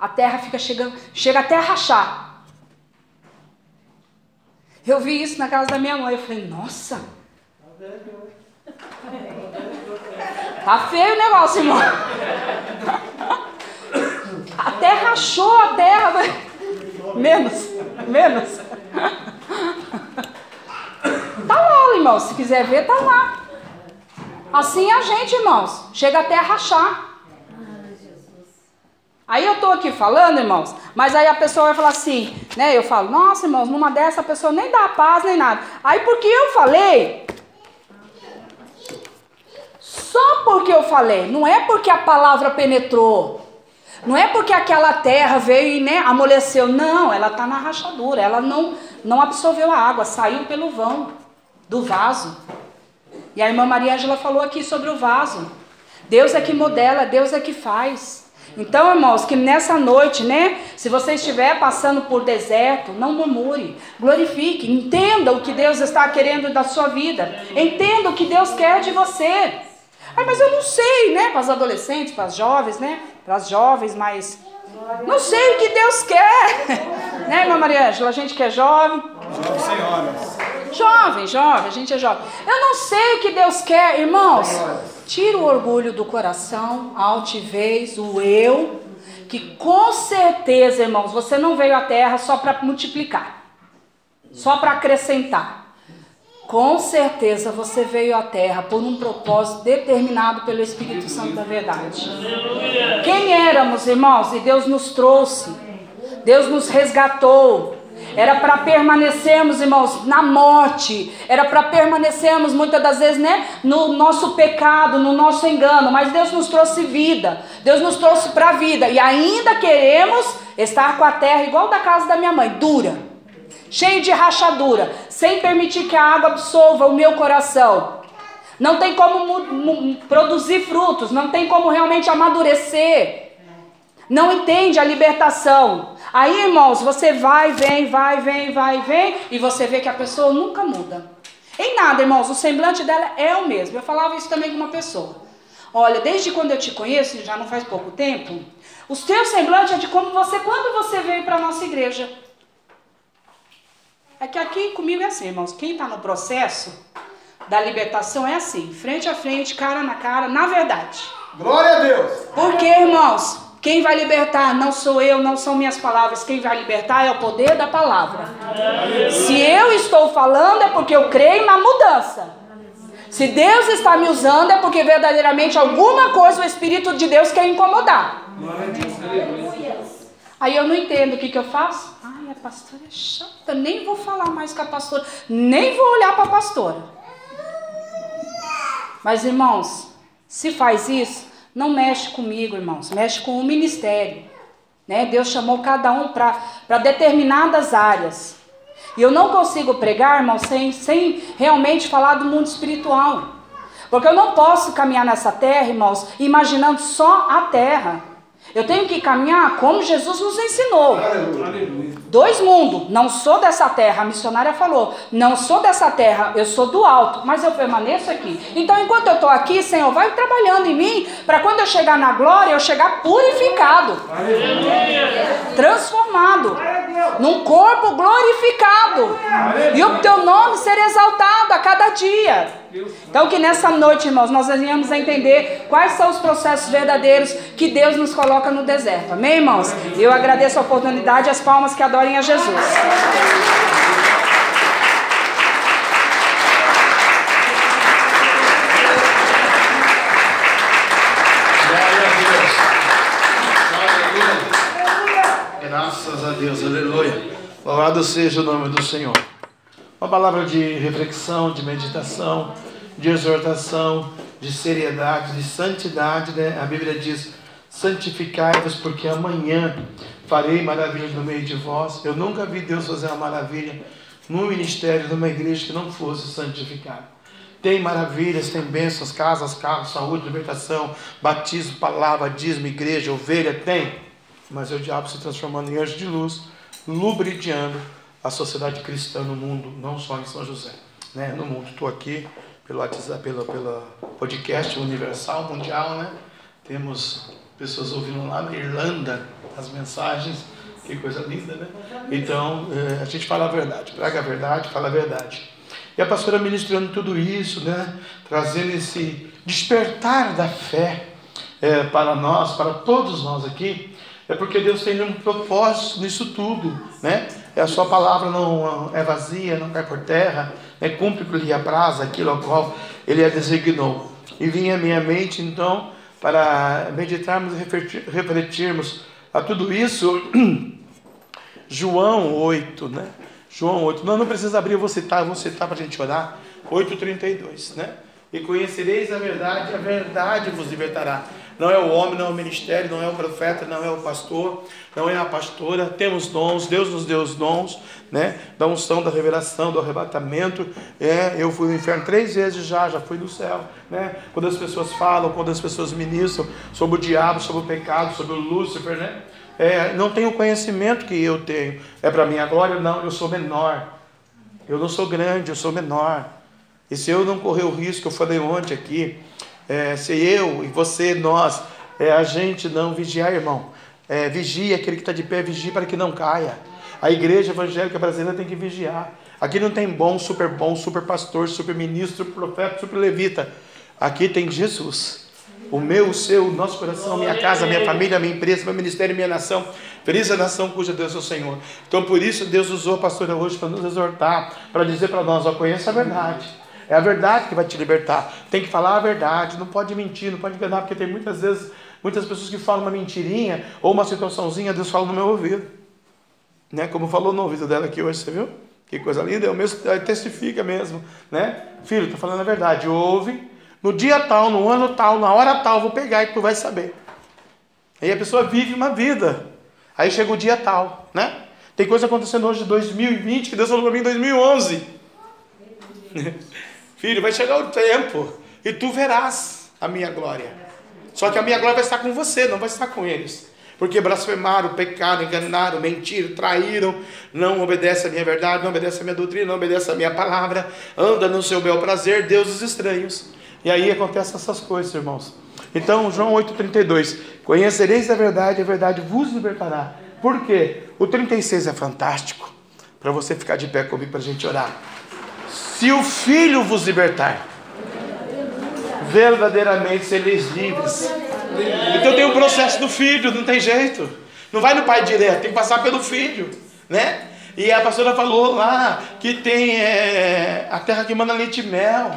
A terra fica chegando, chega até a rachar. Eu vi isso na casa da minha mãe. Eu falei, nossa. Tá feio o negócio, irmão. Até rachou a terra. Menos, menos. Tá lá, irmão. Se quiser ver, tá lá. Assim é a gente, irmãos. Chega até a rachar. Aí eu tô aqui falando, irmãos, mas aí a pessoa vai falar assim, né? Eu falo, nossa, irmãos, numa dessa a pessoa nem dá paz nem nada. Aí porque eu falei, só porque eu falei, não é porque a palavra penetrou, não é porque aquela terra veio e né, amoleceu, não, ela tá na rachadura, ela não, não absorveu a água, saiu pelo vão do vaso. E a irmã Maria Ângela falou aqui sobre o vaso. Deus é que modela, Deus é que faz. Então, irmãos, que nessa noite, né? Se você estiver passando por deserto, não murmure, glorifique, entenda o que Deus está querendo da sua vida, entenda o que Deus quer de você. Ah, mas eu não sei, né? Para os adolescentes, para as jovens, né? Para as jovens, mas não sei o que Deus quer, né, irmã Maria Ângela? A gente que é jovem, Jovem, jovem, a gente é jovem. Eu não sei o que Deus quer, irmãos. Tira o orgulho do coração, a altivez, o eu, que com certeza, irmãos, você não veio à terra só para multiplicar, só para acrescentar. Com certeza você veio à terra por um propósito determinado pelo Espírito Santo da verdade. Quem éramos, irmãos? E Deus nos trouxe. Deus nos resgatou. Era para permanecermos, irmãos, na morte. Era para permanecermos muitas das vezes, né, no nosso pecado, no nosso engano, mas Deus nos trouxe vida. Deus nos trouxe para a vida e ainda queremos estar com a terra igual da casa da minha mãe, dura, cheio de rachadura, sem permitir que a água absorva o meu coração. Não tem como produzir frutos, não tem como realmente amadurecer. Não entende a libertação. Aí, irmãos, você vai, vem, vai, vem, vai, vem, e você vê que a pessoa nunca muda. Em nada, irmãos, o semblante dela é o mesmo. Eu falava isso também com uma pessoa. Olha, desde quando eu te conheço, já não faz pouco tempo, o teu semblante é de como você, quando você veio para a nossa igreja. É que aqui comigo é assim, irmãos. Quem está no processo da libertação é assim, frente a frente, cara na cara, na verdade. Glória a Deus. Porque, irmãos, quem vai libertar não sou eu, não são minhas palavras. Quem vai libertar é o poder da palavra. Se eu estou falando é porque eu creio na mudança. Se Deus está me usando é porque verdadeiramente alguma coisa o Espírito de Deus quer incomodar. Aí eu não entendo o que, que eu faço. Ai, a pastora é chata, nem vou falar mais com a pastora, nem vou olhar para a pastora. Mas, irmãos, se faz isso, não mexe comigo, irmãos, mexe com o ministério. Né? Deus chamou cada um para determinadas áreas. E eu não consigo pregar, irmão, sem, sem realmente falar do mundo espiritual. Porque eu não posso caminhar nessa terra, irmãos, imaginando só a terra. Eu tenho que caminhar como Jesus nos ensinou. Dois mundos. Não sou dessa terra. A missionária falou: Não sou dessa terra, eu sou do alto, mas eu permaneço aqui. Então, enquanto eu estou aqui, Senhor, vai trabalhando em mim, para quando eu chegar na glória, eu chegar purificado, transformado, num corpo glorificado, e o teu nome ser exaltado a cada dia. Então, que nessa noite, irmãos, nós venhamos a entender quais são os processos verdadeiros que Deus nos coloca no deserto. Amém, irmãos? Eu agradeço a oportunidade e as palmas que adorem a Jesus. Glória a Deus. Aleluia. Graças a Deus, aleluia. Louvado seja o nome do Senhor. Uma palavra de reflexão, de meditação, de exortação, de seriedade, de santidade, né? A Bíblia diz: santificai-vos, porque amanhã farei maravilhas no meio de vós. Eu nunca vi Deus fazer uma maravilha no ministério, numa igreja que não fosse santificado. Tem maravilhas, tem bênçãos, casas, carros, saúde, libertação, batismo, palavra, dízimo, igreja, ovelha, tem. Mas é o diabo se transformando em anjo de luz, lubridiando a sociedade cristã no mundo, não só em São José, né? no mundo. Estou aqui pelo WhatsApp, pelo, pelo podcast universal, mundial, né? Temos pessoas ouvindo lá na Irlanda as mensagens, que coisa linda, né? Então, eh, a gente fala a verdade, prega a verdade, fala a verdade. E a pastora ministrando tudo isso, né? Trazendo esse despertar da fé eh, para nós, para todos nós aqui, é porque Deus tem um propósito nisso tudo, né? É a sua palavra não é vazia, não cai por terra, né? cumpre que lhe apraz aquilo ao qual ele a designou. E vinha à minha mente, então, para meditarmos e refletir, refletirmos a tudo isso, João 8, né? João 8, não, não precisa abrir, eu vou citar, eu vou citar para a gente orar, 8,32, né? E conhecereis a verdade, a verdade vos libertará. Não é o homem, não é o ministério, não é o profeta, não é o pastor, não é a pastora. Temos dons, Deus nos deu os dons, né? Da unção, da revelação, do arrebatamento. É, eu fui no inferno três vezes já, já fui no céu, né? Quando as pessoas falam, quando as pessoas ministram sobre o diabo, sobre o pecado, sobre o Lúcifer, né? É, não tenho o conhecimento que eu tenho. É para minha glória? Não, eu sou menor. Eu não sou grande, eu sou menor. E se eu não correr o risco, eu falei ontem aqui, é, se eu e você, nós, é, a gente não vigiar, irmão, é, vigia aquele que está de pé, vigia para que não caia. A igreja evangélica brasileira tem que vigiar. Aqui não tem bom, super bom, super pastor, super ministro, profeta, super levita. Aqui tem Jesus. O meu, o seu, o nosso coração, minha casa, minha família, minha empresa, meu ministério, minha nação. Feliz a nação cuja Deus é o Senhor. Então por isso Deus usou a pastora hoje para nos exortar, para dizer para nós, ó, conheça a verdade. É a verdade que vai te libertar. Tem que falar a verdade, não pode mentir, não pode enganar, porque tem muitas vezes, muitas pessoas que falam uma mentirinha ou uma situaçãozinha, Deus fala no meu ouvido. Né? Como falou no ouvido dela aqui hoje, você viu? Que coisa linda, eu mesmo testifica mesmo, né? Filho, tô falando a verdade, ouve, no dia tal, no ano tal, na hora tal, vou pegar e tu vai saber. Aí a pessoa vive uma vida. Aí chega o dia tal, né? Tem coisa acontecendo hoje de 2020 que Deus falou para mim em 2011. Filho, vai chegar o tempo e tu verás a minha glória. Só que a minha glória vai estar com você, não vai estar com eles. Porque blasfemaram, pecaram, enganaram, mentiram, traíram, não obedece a minha verdade, não obedece a minha doutrina, não obedece a minha palavra, anda no seu bel prazer, deuses estranhos. E aí acontecem essas coisas, irmãos. Então, João 8,32: Conhecereis a verdade, a verdade vos libertará. Por quê? O 36 é fantástico. Para você ficar de pé comigo para a gente orar. Se o Filho vos libertar, verdadeiramente sereis livres. Então tem o processo do filho, não tem jeito. Não vai no pai direto, tem que passar pelo filho, né? E a pastora falou lá que tem é, a terra que manda leite e mel,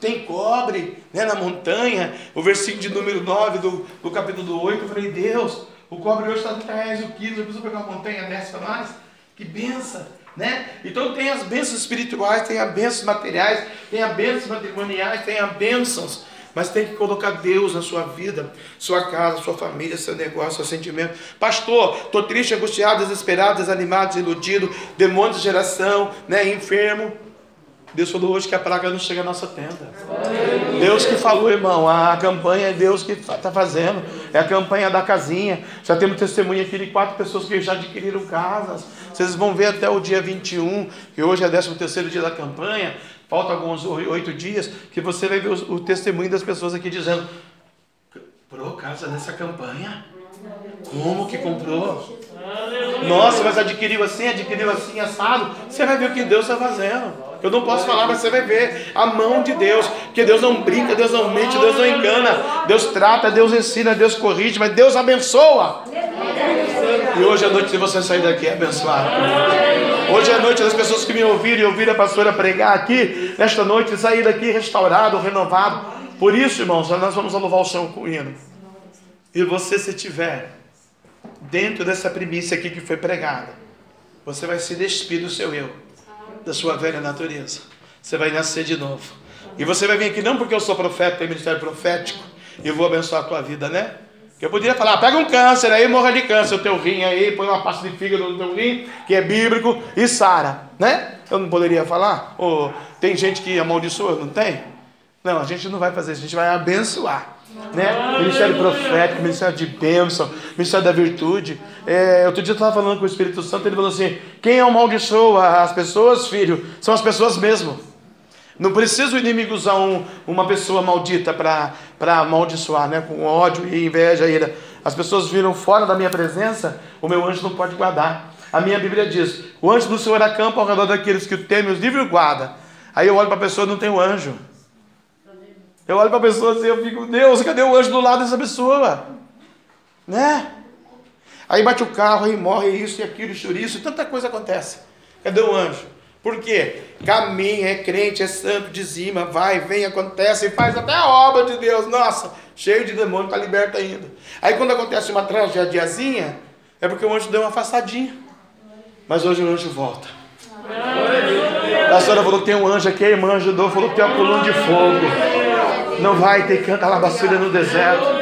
tem cobre né, na montanha. O versículo de número 9 do, do capítulo 8, eu falei, Deus, o cobre hoje está 30 reais o quilo, eu preciso pegar uma montanha dessa mais. Que benção, né? Então tem as bênçãos espirituais, tem as bênçãos materiais, tem as bênçãos matrimoniais, tem as bênçãos. Mas tem que colocar Deus na sua vida, sua casa, sua família, seu negócio, seu sentimento. Pastor, estou triste, angustiado, desesperado, desanimado, desiludido, demônio de geração, né, enfermo. Deus falou hoje que a praga não chega à nossa tenda. Deus que falou, irmão, a campanha é Deus que está fazendo. É a campanha da casinha. Já temos testemunha aqui de quatro pessoas que já adquiriram casas. Vocês vão ver até o dia 21, que hoje é o 13 terceiro dia da campanha. Falta alguns oito dias, que você vai ver o, o testemunho das pessoas aqui dizendo: comprou casa nessa campanha? Como que comprou? Nossa, mas adquiriu assim, adquiriu assim, assado. Você vai ver o que Deus está fazendo. Eu não posso falar, mas você vai ver a mão de Deus. Porque Deus não brinca, Deus não mente, Deus não engana. Deus trata, Deus ensina, Deus corrige, mas Deus abençoa. E hoje à noite, se você sair daqui, é abençoado. Hoje à noite, as pessoas que me ouviram e ouviram a pastora pregar aqui, nesta noite, sair daqui restaurado, renovado. Por isso, irmãos, nós vamos louvar o Senhor com o hino. E você, se tiver dentro dessa primícia aqui que foi pregada, você vai se despir do seu eu, da sua velha natureza. Você vai nascer de novo. E você vai vir aqui não porque eu sou profeta, tenho ministério profético, e eu vou abençoar a tua vida, né? Eu poderia falar, pega um câncer aí, morra de câncer, o teu rim aí, põe uma pasta de fígado no teu rim, que é bíblico, e sara, né? Eu não poderia falar? Ou tem gente que amaldiçoa, não tem? Não, a gente não vai fazer isso, a gente vai abençoar. Né? Ministério profético, ministério de bênção, ministério da virtude. É, outro dia eu estava falando com o Espírito Santo, ele falou assim: quem amaldiçoa as pessoas, filho, são as pessoas mesmo. Não precisa o inimigo usar um, uma pessoa maldita para amaldiçoar, né? com ódio e inveja. Ira. As pessoas viram fora da minha presença, o meu anjo não pode guardar. A minha Bíblia diz: o anjo do Senhor acampa ao redor daqueles que o temem, os livres guarda. Aí eu olho para a pessoa e não tem o anjo. Eu olho para a pessoa assim, eu fico, Deus, cadê o anjo do lado dessa pessoa? Né? Aí bate o carro, aí morre isso e aquilo, chouriço, tanta coisa acontece. Cadê o anjo? Por quê? Caminha, é crente, é santo, dizima, vai, vem, acontece, e faz até a obra de Deus. Nossa, cheio de demônio, está liberto ainda. Aí quando acontece uma tragédiazinha, é porque o anjo deu uma afastadinha. Mas hoje o anjo volta. A senhora falou tem um anjo aqui, a irmã ajudou, falou tem uma coluna de fogo. Não vai ter canta labaçúria no deserto.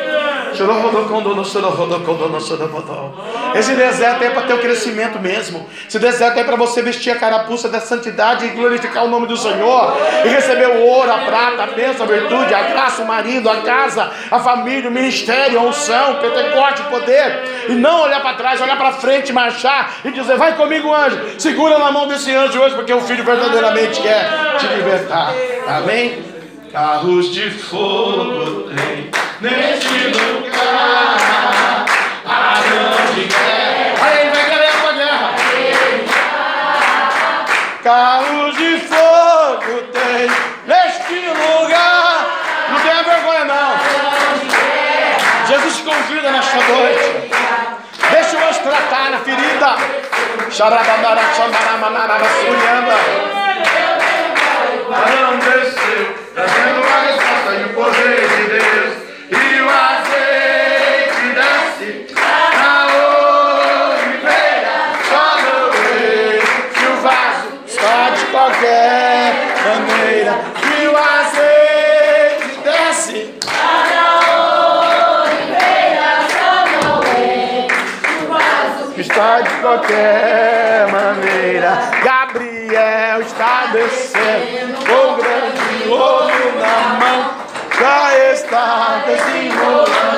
Esse deserto é para ter o crescimento mesmo. Esse deserto é para você vestir a carapuça da santidade e glorificar o nome do Senhor. E receber o ouro, a prata, a bênção, a virtude, a graça, o marido, a casa, a família, o ministério, a unção, o pentecoste, o poder. E não olhar para trás, olhar para frente, marchar e dizer: Vai comigo, anjo. Segura na mão desse anjo hoje, porque o filho verdadeiramente quer te libertar. Amém? Carros de fogo tem neste lugar. A grande guerra. Aí ele vai querer a guerra. Carros de fogo tem neste lugar. Não tenha vergonha, não. Jesus te convida nesta noite. Deixa o anjo tratar na ferida. Xarabandara, xambaramanara, surianda. Não trazendo a resposta e o poder De qualquer maneira. Gabriel está descendo com grande ouro na mão. Já está desenrolando.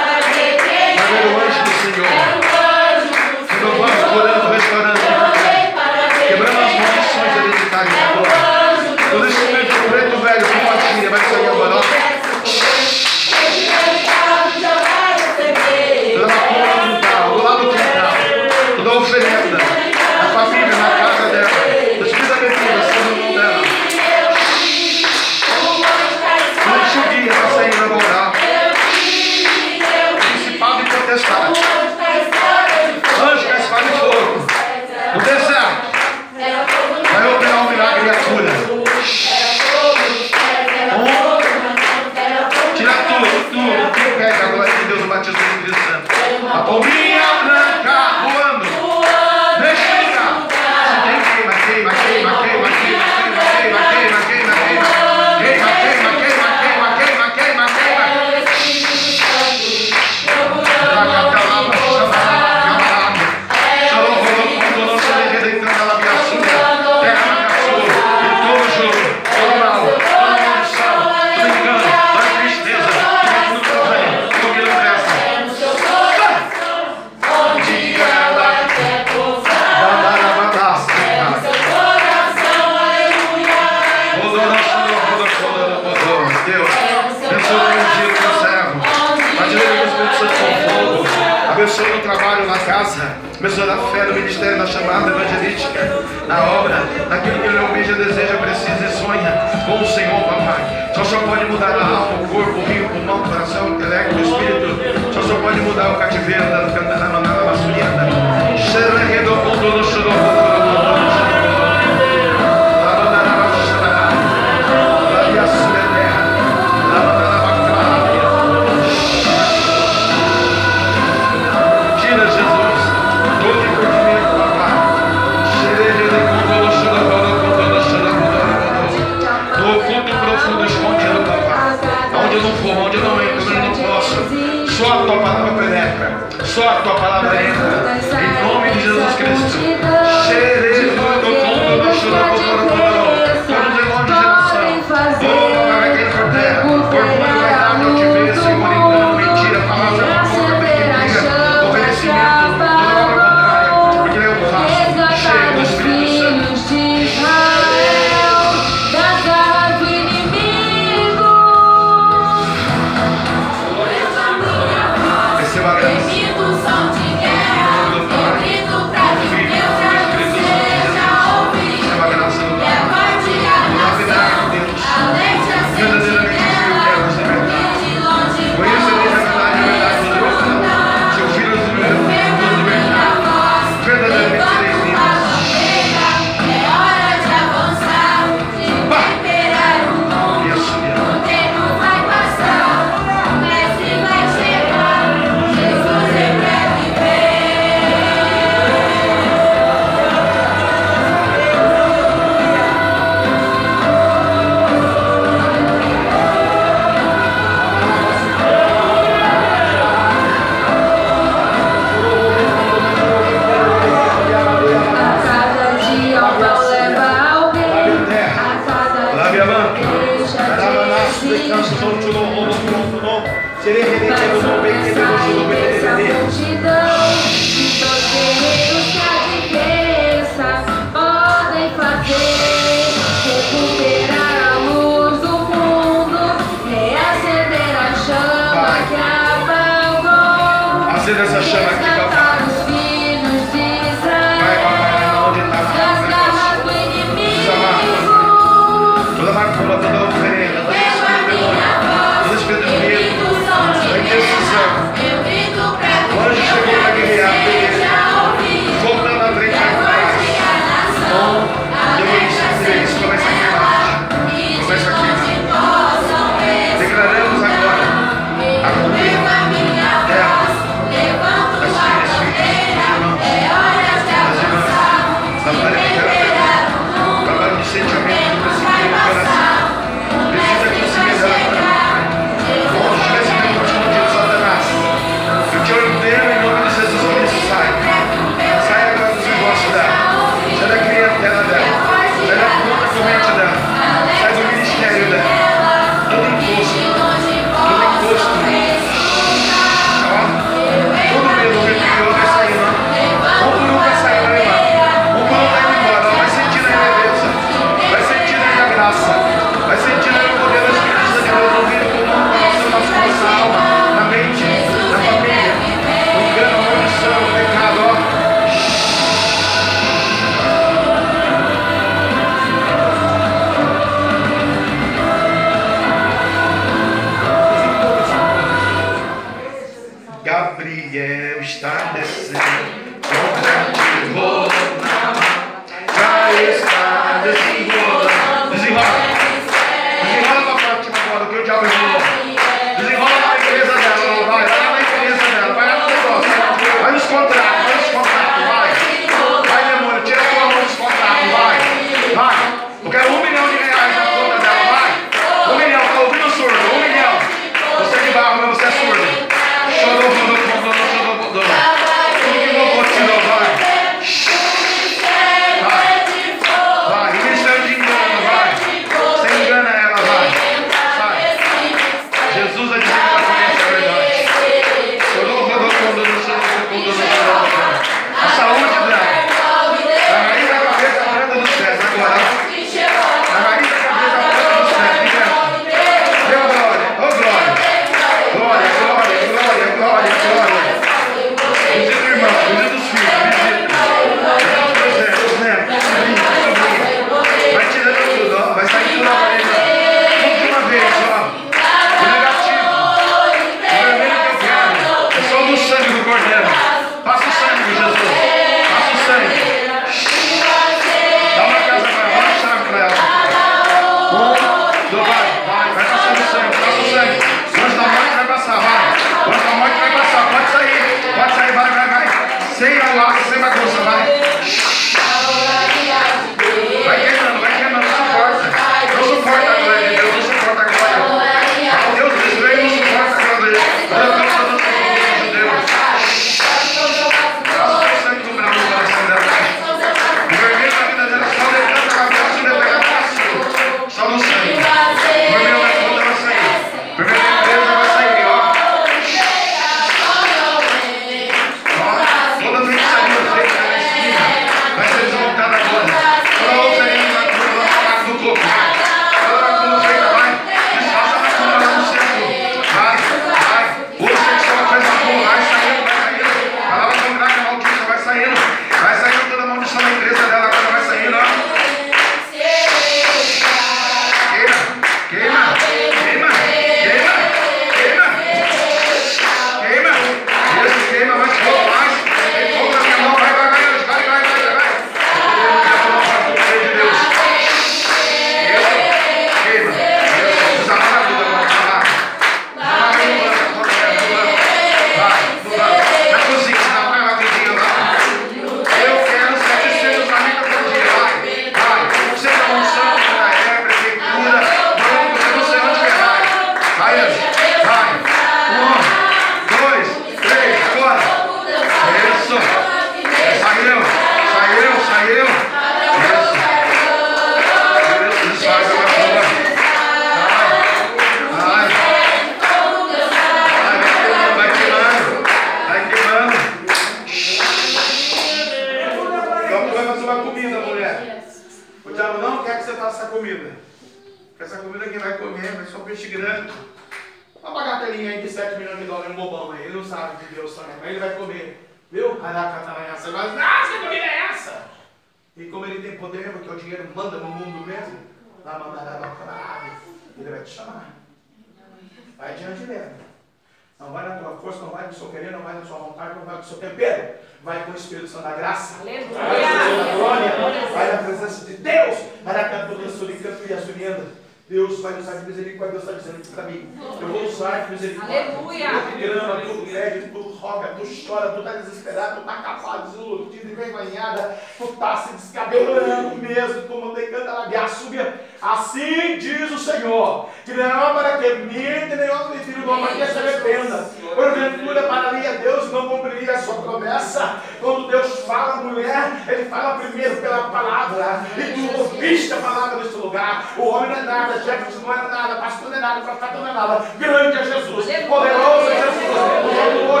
palavra, e tu ouviste a palavra neste lugar. O homem não é nada, Jefferson não é nada, pastor não é nada, profeta não é nada. Grande é Jesus, poderoso é Jesus, o amor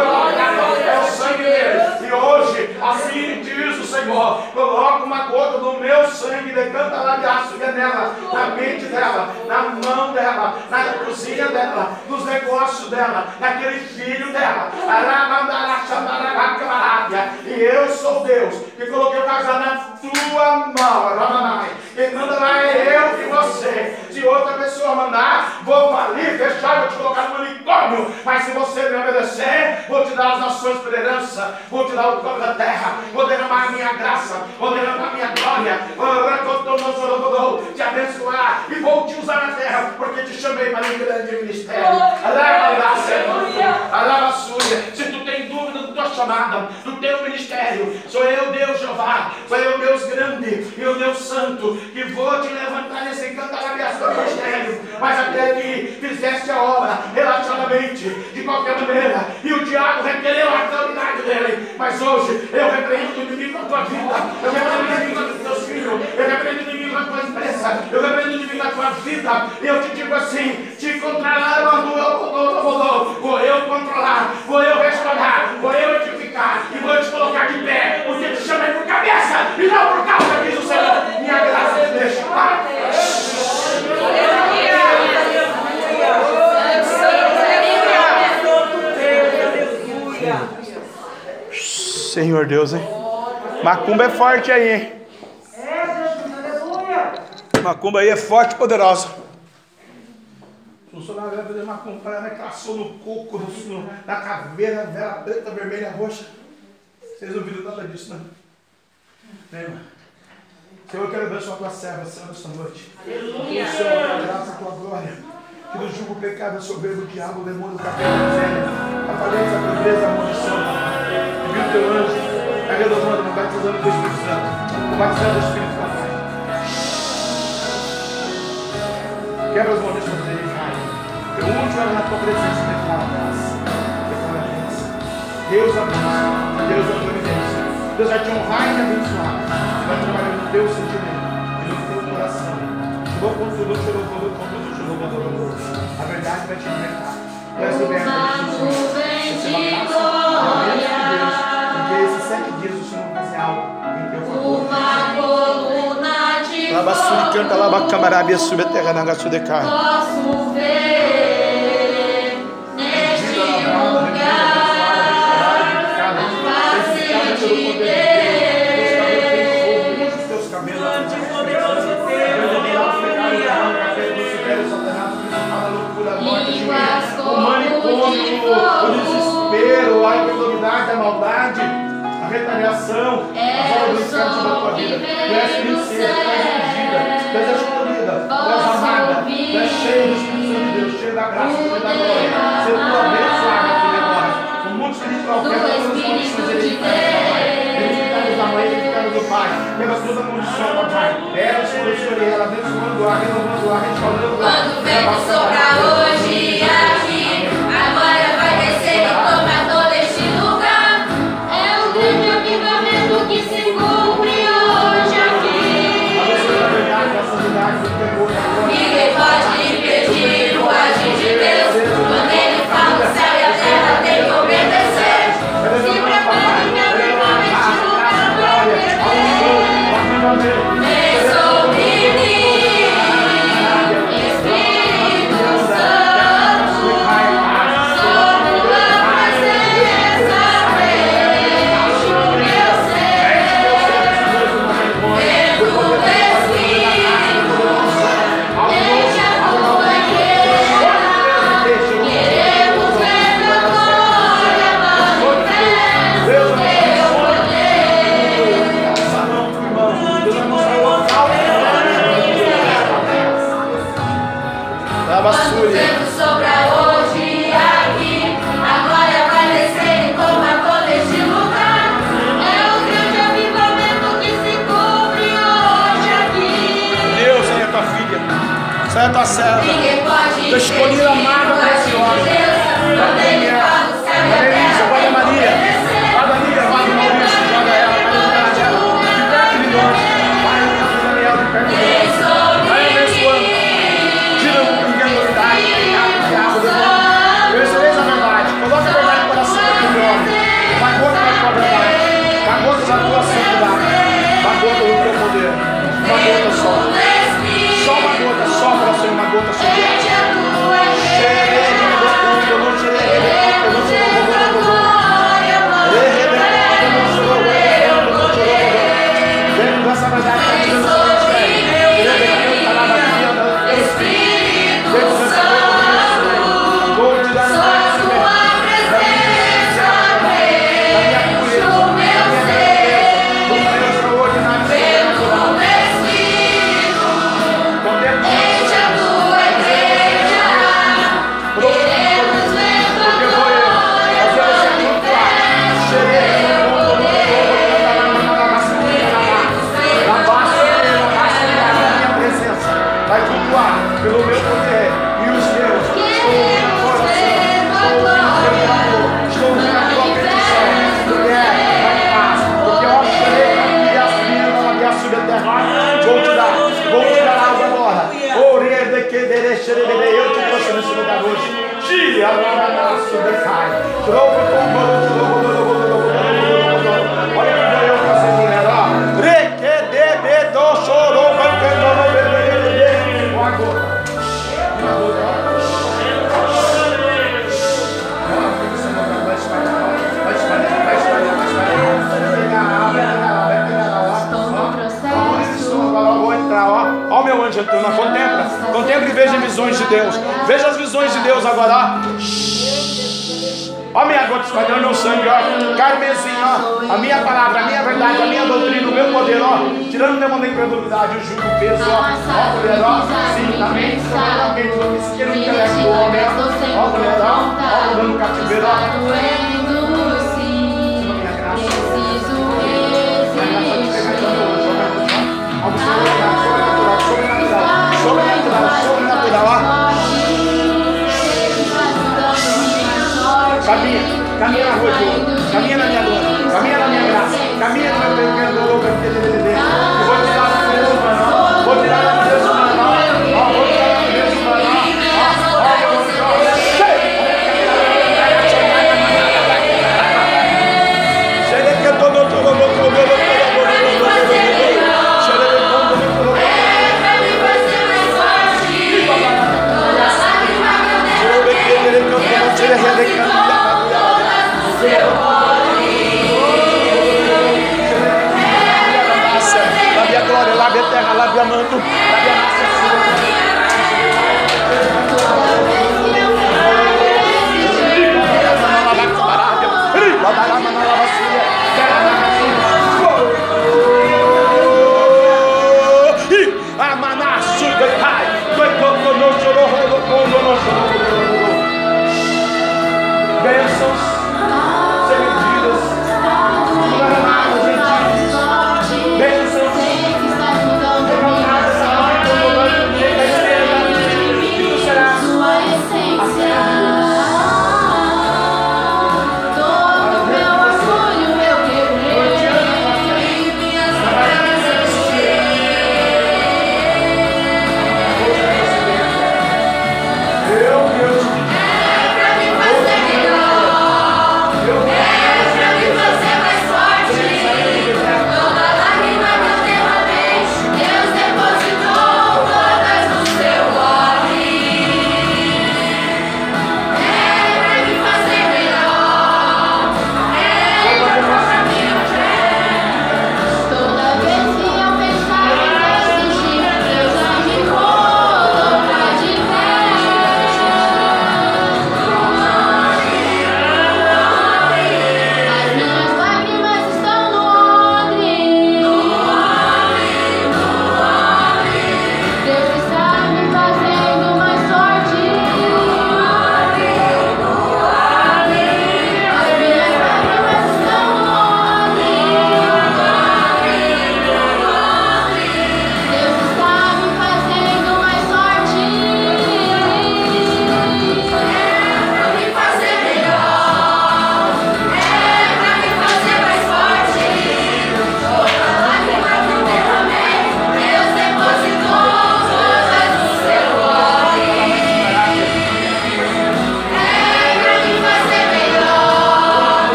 é o sangue dele. E hoje, assim diz o Senhor, meu sangue, decanta lá de açúcar nela, na mente dela, na mão dela, na cozinha dela, nos negócios dela, naquele filho dela. E eu sou Deus que coloquei o casal na tua mão. E não é eu e você de outra pessoa mandar, vou falir, fechar, vou te colocar no unicórnio. Mas se você me obedecer, vou te dar as nações por herança, vou te dar o corpo da terra, vou derramar a minha graça, vou derramar a minha glória, te abençoar e vou te usar na terra, porque te chamei para um grande ministério. Alaba, Alaba, Alaba, Se tu tem dúvida, do teu chamado, do teu ministério, sou eu, Deus Jeová, sou eu, Deus grande e o Deus santo, que vou te levantar nesse encanto da do ministério. Mas até que fizeste a obra relativamente, de qualquer maneira, e o diabo requereu a autoridade dele. Mas hoje eu repreendo o inimigo da tua vida, eu repreendo o inimigo dos teus filhos, eu repreendo o inimigo da tua empresa, eu repreendo o inimigo da tua vida. E eu te digo assim: te controlar, vou eu controlar, vou eu restaurar, vou eu e vou te colocar de pé, porque te chamei por cabeça e não por causa, diz o Senhor. Minha graça te deixa. Senhor Deus, hein? Macumba é forte aí, hein? Macumba aí é forte e poderosa. Funcionário vai fazer macumba, ela caçou no coco, no, na caveira, vela preta, vermelha, roxa. Vocês não viram nada disso, né? né irmã? Senhor, eu quero abençoar a tua serva, Senhor, esta noite. Aleluia! Senhor, a graça, a tua glória. Que nos julga o pecado, a soberba, o diabo, o demônio, o café, a miséria, a falência, a pobreza, a maldição. Envia o teu anjo, a renovando, batizando o Espírito Santo, batizando o Espírito Santo. Quebra as mãos dele, Eu unjo ela na tua presença, declara a graça. Declara a graça. Deus abençoe. Deus a providência. Deus vai te honrar e te abençoar. Você vai trabalhar no teu sentimento e no teu coração. Chegou com tudo, chegou com tudo, chegou com tudo. A verdade vai te libertar. Tu és liberta de graça. E Deus. Porque esses sete dias o Senhor vai fazer algo em teu favor. Uma coluna de Labasuri canta labacamarabia de carne. Posso ver o desespero, a incredulidade, a maldade, a retaliação, as obras do inferno sobre a tua vida. Tu és princesa, tu és ungida, tu és escolhida, tu és amada, tu és cheio do Espírito Santo de Deus, cheio da graça, cheio da glória. Ser tua abençoada, filha agora. O mundo espiritual, quebra todas as condições hereditárias, Pai. Hereditárias da mãe, hereditárias do pai. Quebra toda a condição, papai. Ela, Senhor, Senhor, ela abençoando-a, renovando-a, restaurando-a. Quando o vento sopra hoje aqui, descer.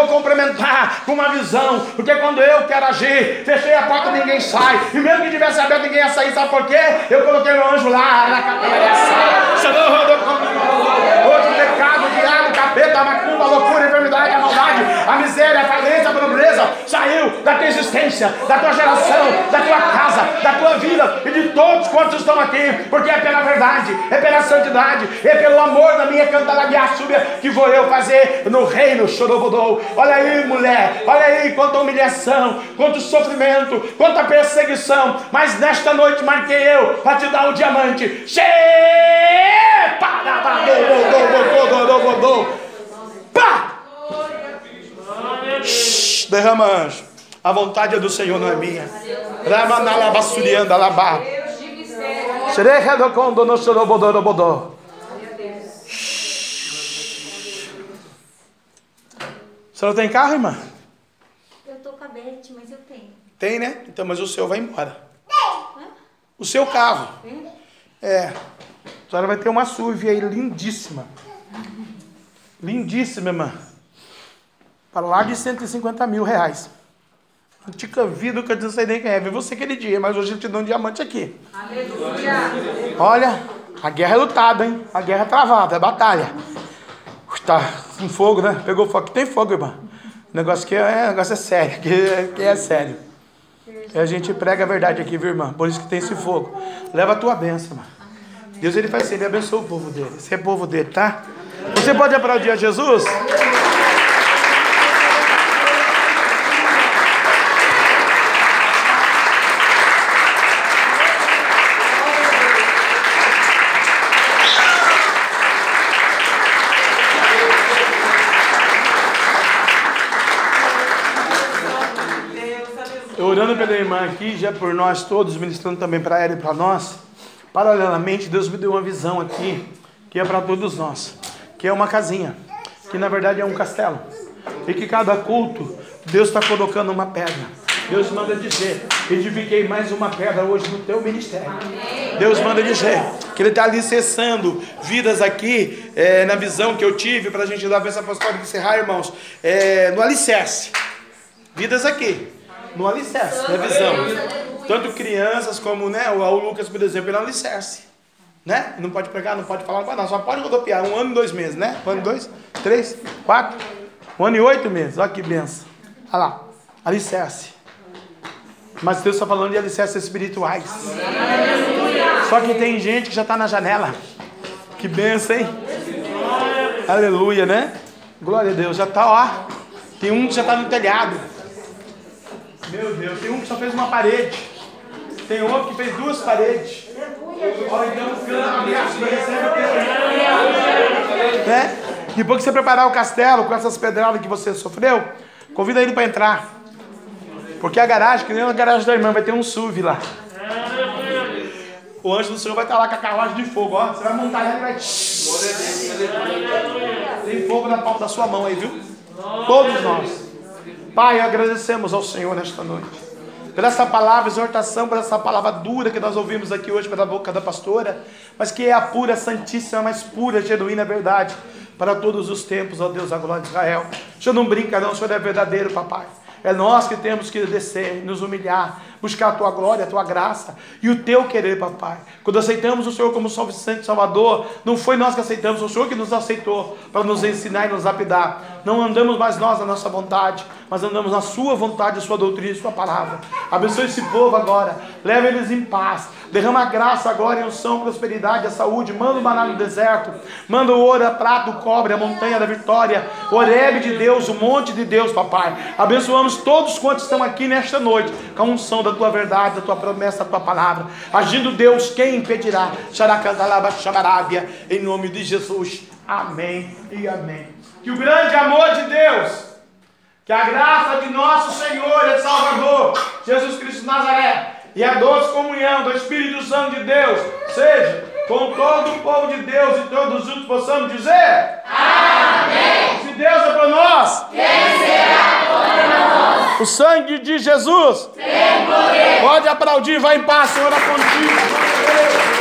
vou complementar com uma visão, porque quando eu quero agir, fechei a porta, ninguém sai, e mesmo que tivesse aberto, ninguém ia sair, sabe por quê? estão aqui, porque é pela verdade, é pela santidade, é pelo amor da minha cantalabiaçúbia que vou eu fazer no reino chorobodou. Olha aí, mulher, olha aí quanta humilhação, quanto sofrimento, quanta perseguição, mas nesta noite marquei eu para te dar o diamante. Derrama anjo. A vontade é do Senhor, não é minha. Ramanalabassurianda, labá. Você não tem carro, irmã? Eu tô com a Beth, mas eu tenho. Tem, né? Então, mas o seu vai embora. Tem! O seu carro. Tem? É. A senhora vai ter uma SUV aí lindíssima. Lindíssima, irmã. Para lá de 150 mil reais. Antica vida que eu não sei nem quem é. Vi você aquele dia, mas hoje eu te dou um diamante aqui. Aleluia. Olha, a guerra é lutada, hein? A guerra é travada, é batalha. Tá com fogo, né? Pegou fogo. Aqui tem fogo, irmã. O negócio aqui é, o negócio é sério. Aqui é, aqui é sério. E a gente prega a verdade aqui, viu, irmã? Por isso que tem esse fogo. Leva a tua bênção, irmã. Deus ele faz assim, ele abençoa o povo dele. Você é povo dele, tá? Você pode aplaudir a Jesus? Eu orando pela irmã aqui, já por nós todos, ministrando também para ela e para nós. Paralelamente, Deus me deu uma visão aqui, que é para todos nós, que é uma casinha, que na verdade é um castelo. E que cada culto, Deus está colocando uma pedra. Deus manda dizer, edifiquei mais uma pedra hoje no teu ministério. Deus manda dizer que Ele está alicerçando vidas aqui, é, na visão que eu tive, para a gente dar a bênção apostólica e encerrar, irmãos, é, no alicerce. Vidas aqui, no alicerce, na visão. Tanto crianças como né, o Lucas, por exemplo, ele é um alicerce. Né? Não pode pregar, não pode falar, não, só pode rodopiar. Um ano e dois meses, né? Um ano e dois, três, quatro, um ano e oito meses. Olha que benção. Olha lá, alicerce. Mas Deus está falando de alicerces espirituais. Só que tem gente que já está na janela. Que benção, hein? Aleluia, né? Glória a Deus. Já está, ó. Tem um que já está no telhado. Meu Deus, tem um que só fez uma parede. Tem outro que fez duas paredes. Ó, então que né? Depois que você preparar o castelo com essas pedradas que você sofreu, convida ele para entrar. Porque a garagem, que nem a garagem da irmã, vai ter um SUV lá. O anjo do Senhor vai estar lá com a carruagem de fogo, ó. Você vai montar ela e vai. Tem fogo na palma da sua mão aí, viu? Todos nós. Pai, agradecemos ao Senhor nesta noite. Por essa palavra, exortação, por essa palavra dura que nós ouvimos aqui hoje pela boca da pastora, mas que é a pura, santíssima, mais pura, genuína verdade para todos os tempos, ó Deus, a glória de Israel. O Senhor não brinca, não, o Senhor é verdadeiro, papai. É nós que temos que descer, nos humilhar, buscar a tua glória, a tua graça e o teu querer, papai. Quando aceitamos o Senhor como Santo Salvador, não foi nós que aceitamos, o Senhor que nos aceitou para nos ensinar e nos lapidar. Não andamos mais nós na nossa vontade, mas andamos na sua vontade, sua doutrina e sua palavra. Abençoe esse povo agora, leve eles em paz. Derrama a graça agora em unção, prosperidade, a saúde. Manda o maná no deserto. Manda o ouro, a prata, o cobre, a montanha da vitória. Orebe de Deus, o monte de Deus, papai. Abençoamos todos quantos estão aqui nesta noite com a unção da tua verdade, da tua promessa, da tua palavra. Agindo Deus, quem impedirá? Em nome de Jesus. Amém e amém. Que o grande amor de Deus, que a graça de nosso Senhor e Salvador, Jesus Cristo de Nazaré, e a doce comunhão do Espírito Santo de Deus seja com todo o povo de Deus e todos juntos possamos dizer: Amém. Se Deus é para nós, quem será contra nós? O sangue de Jesus tem poder. Pode aplaudir, vai em paz, Senhor, é contigo.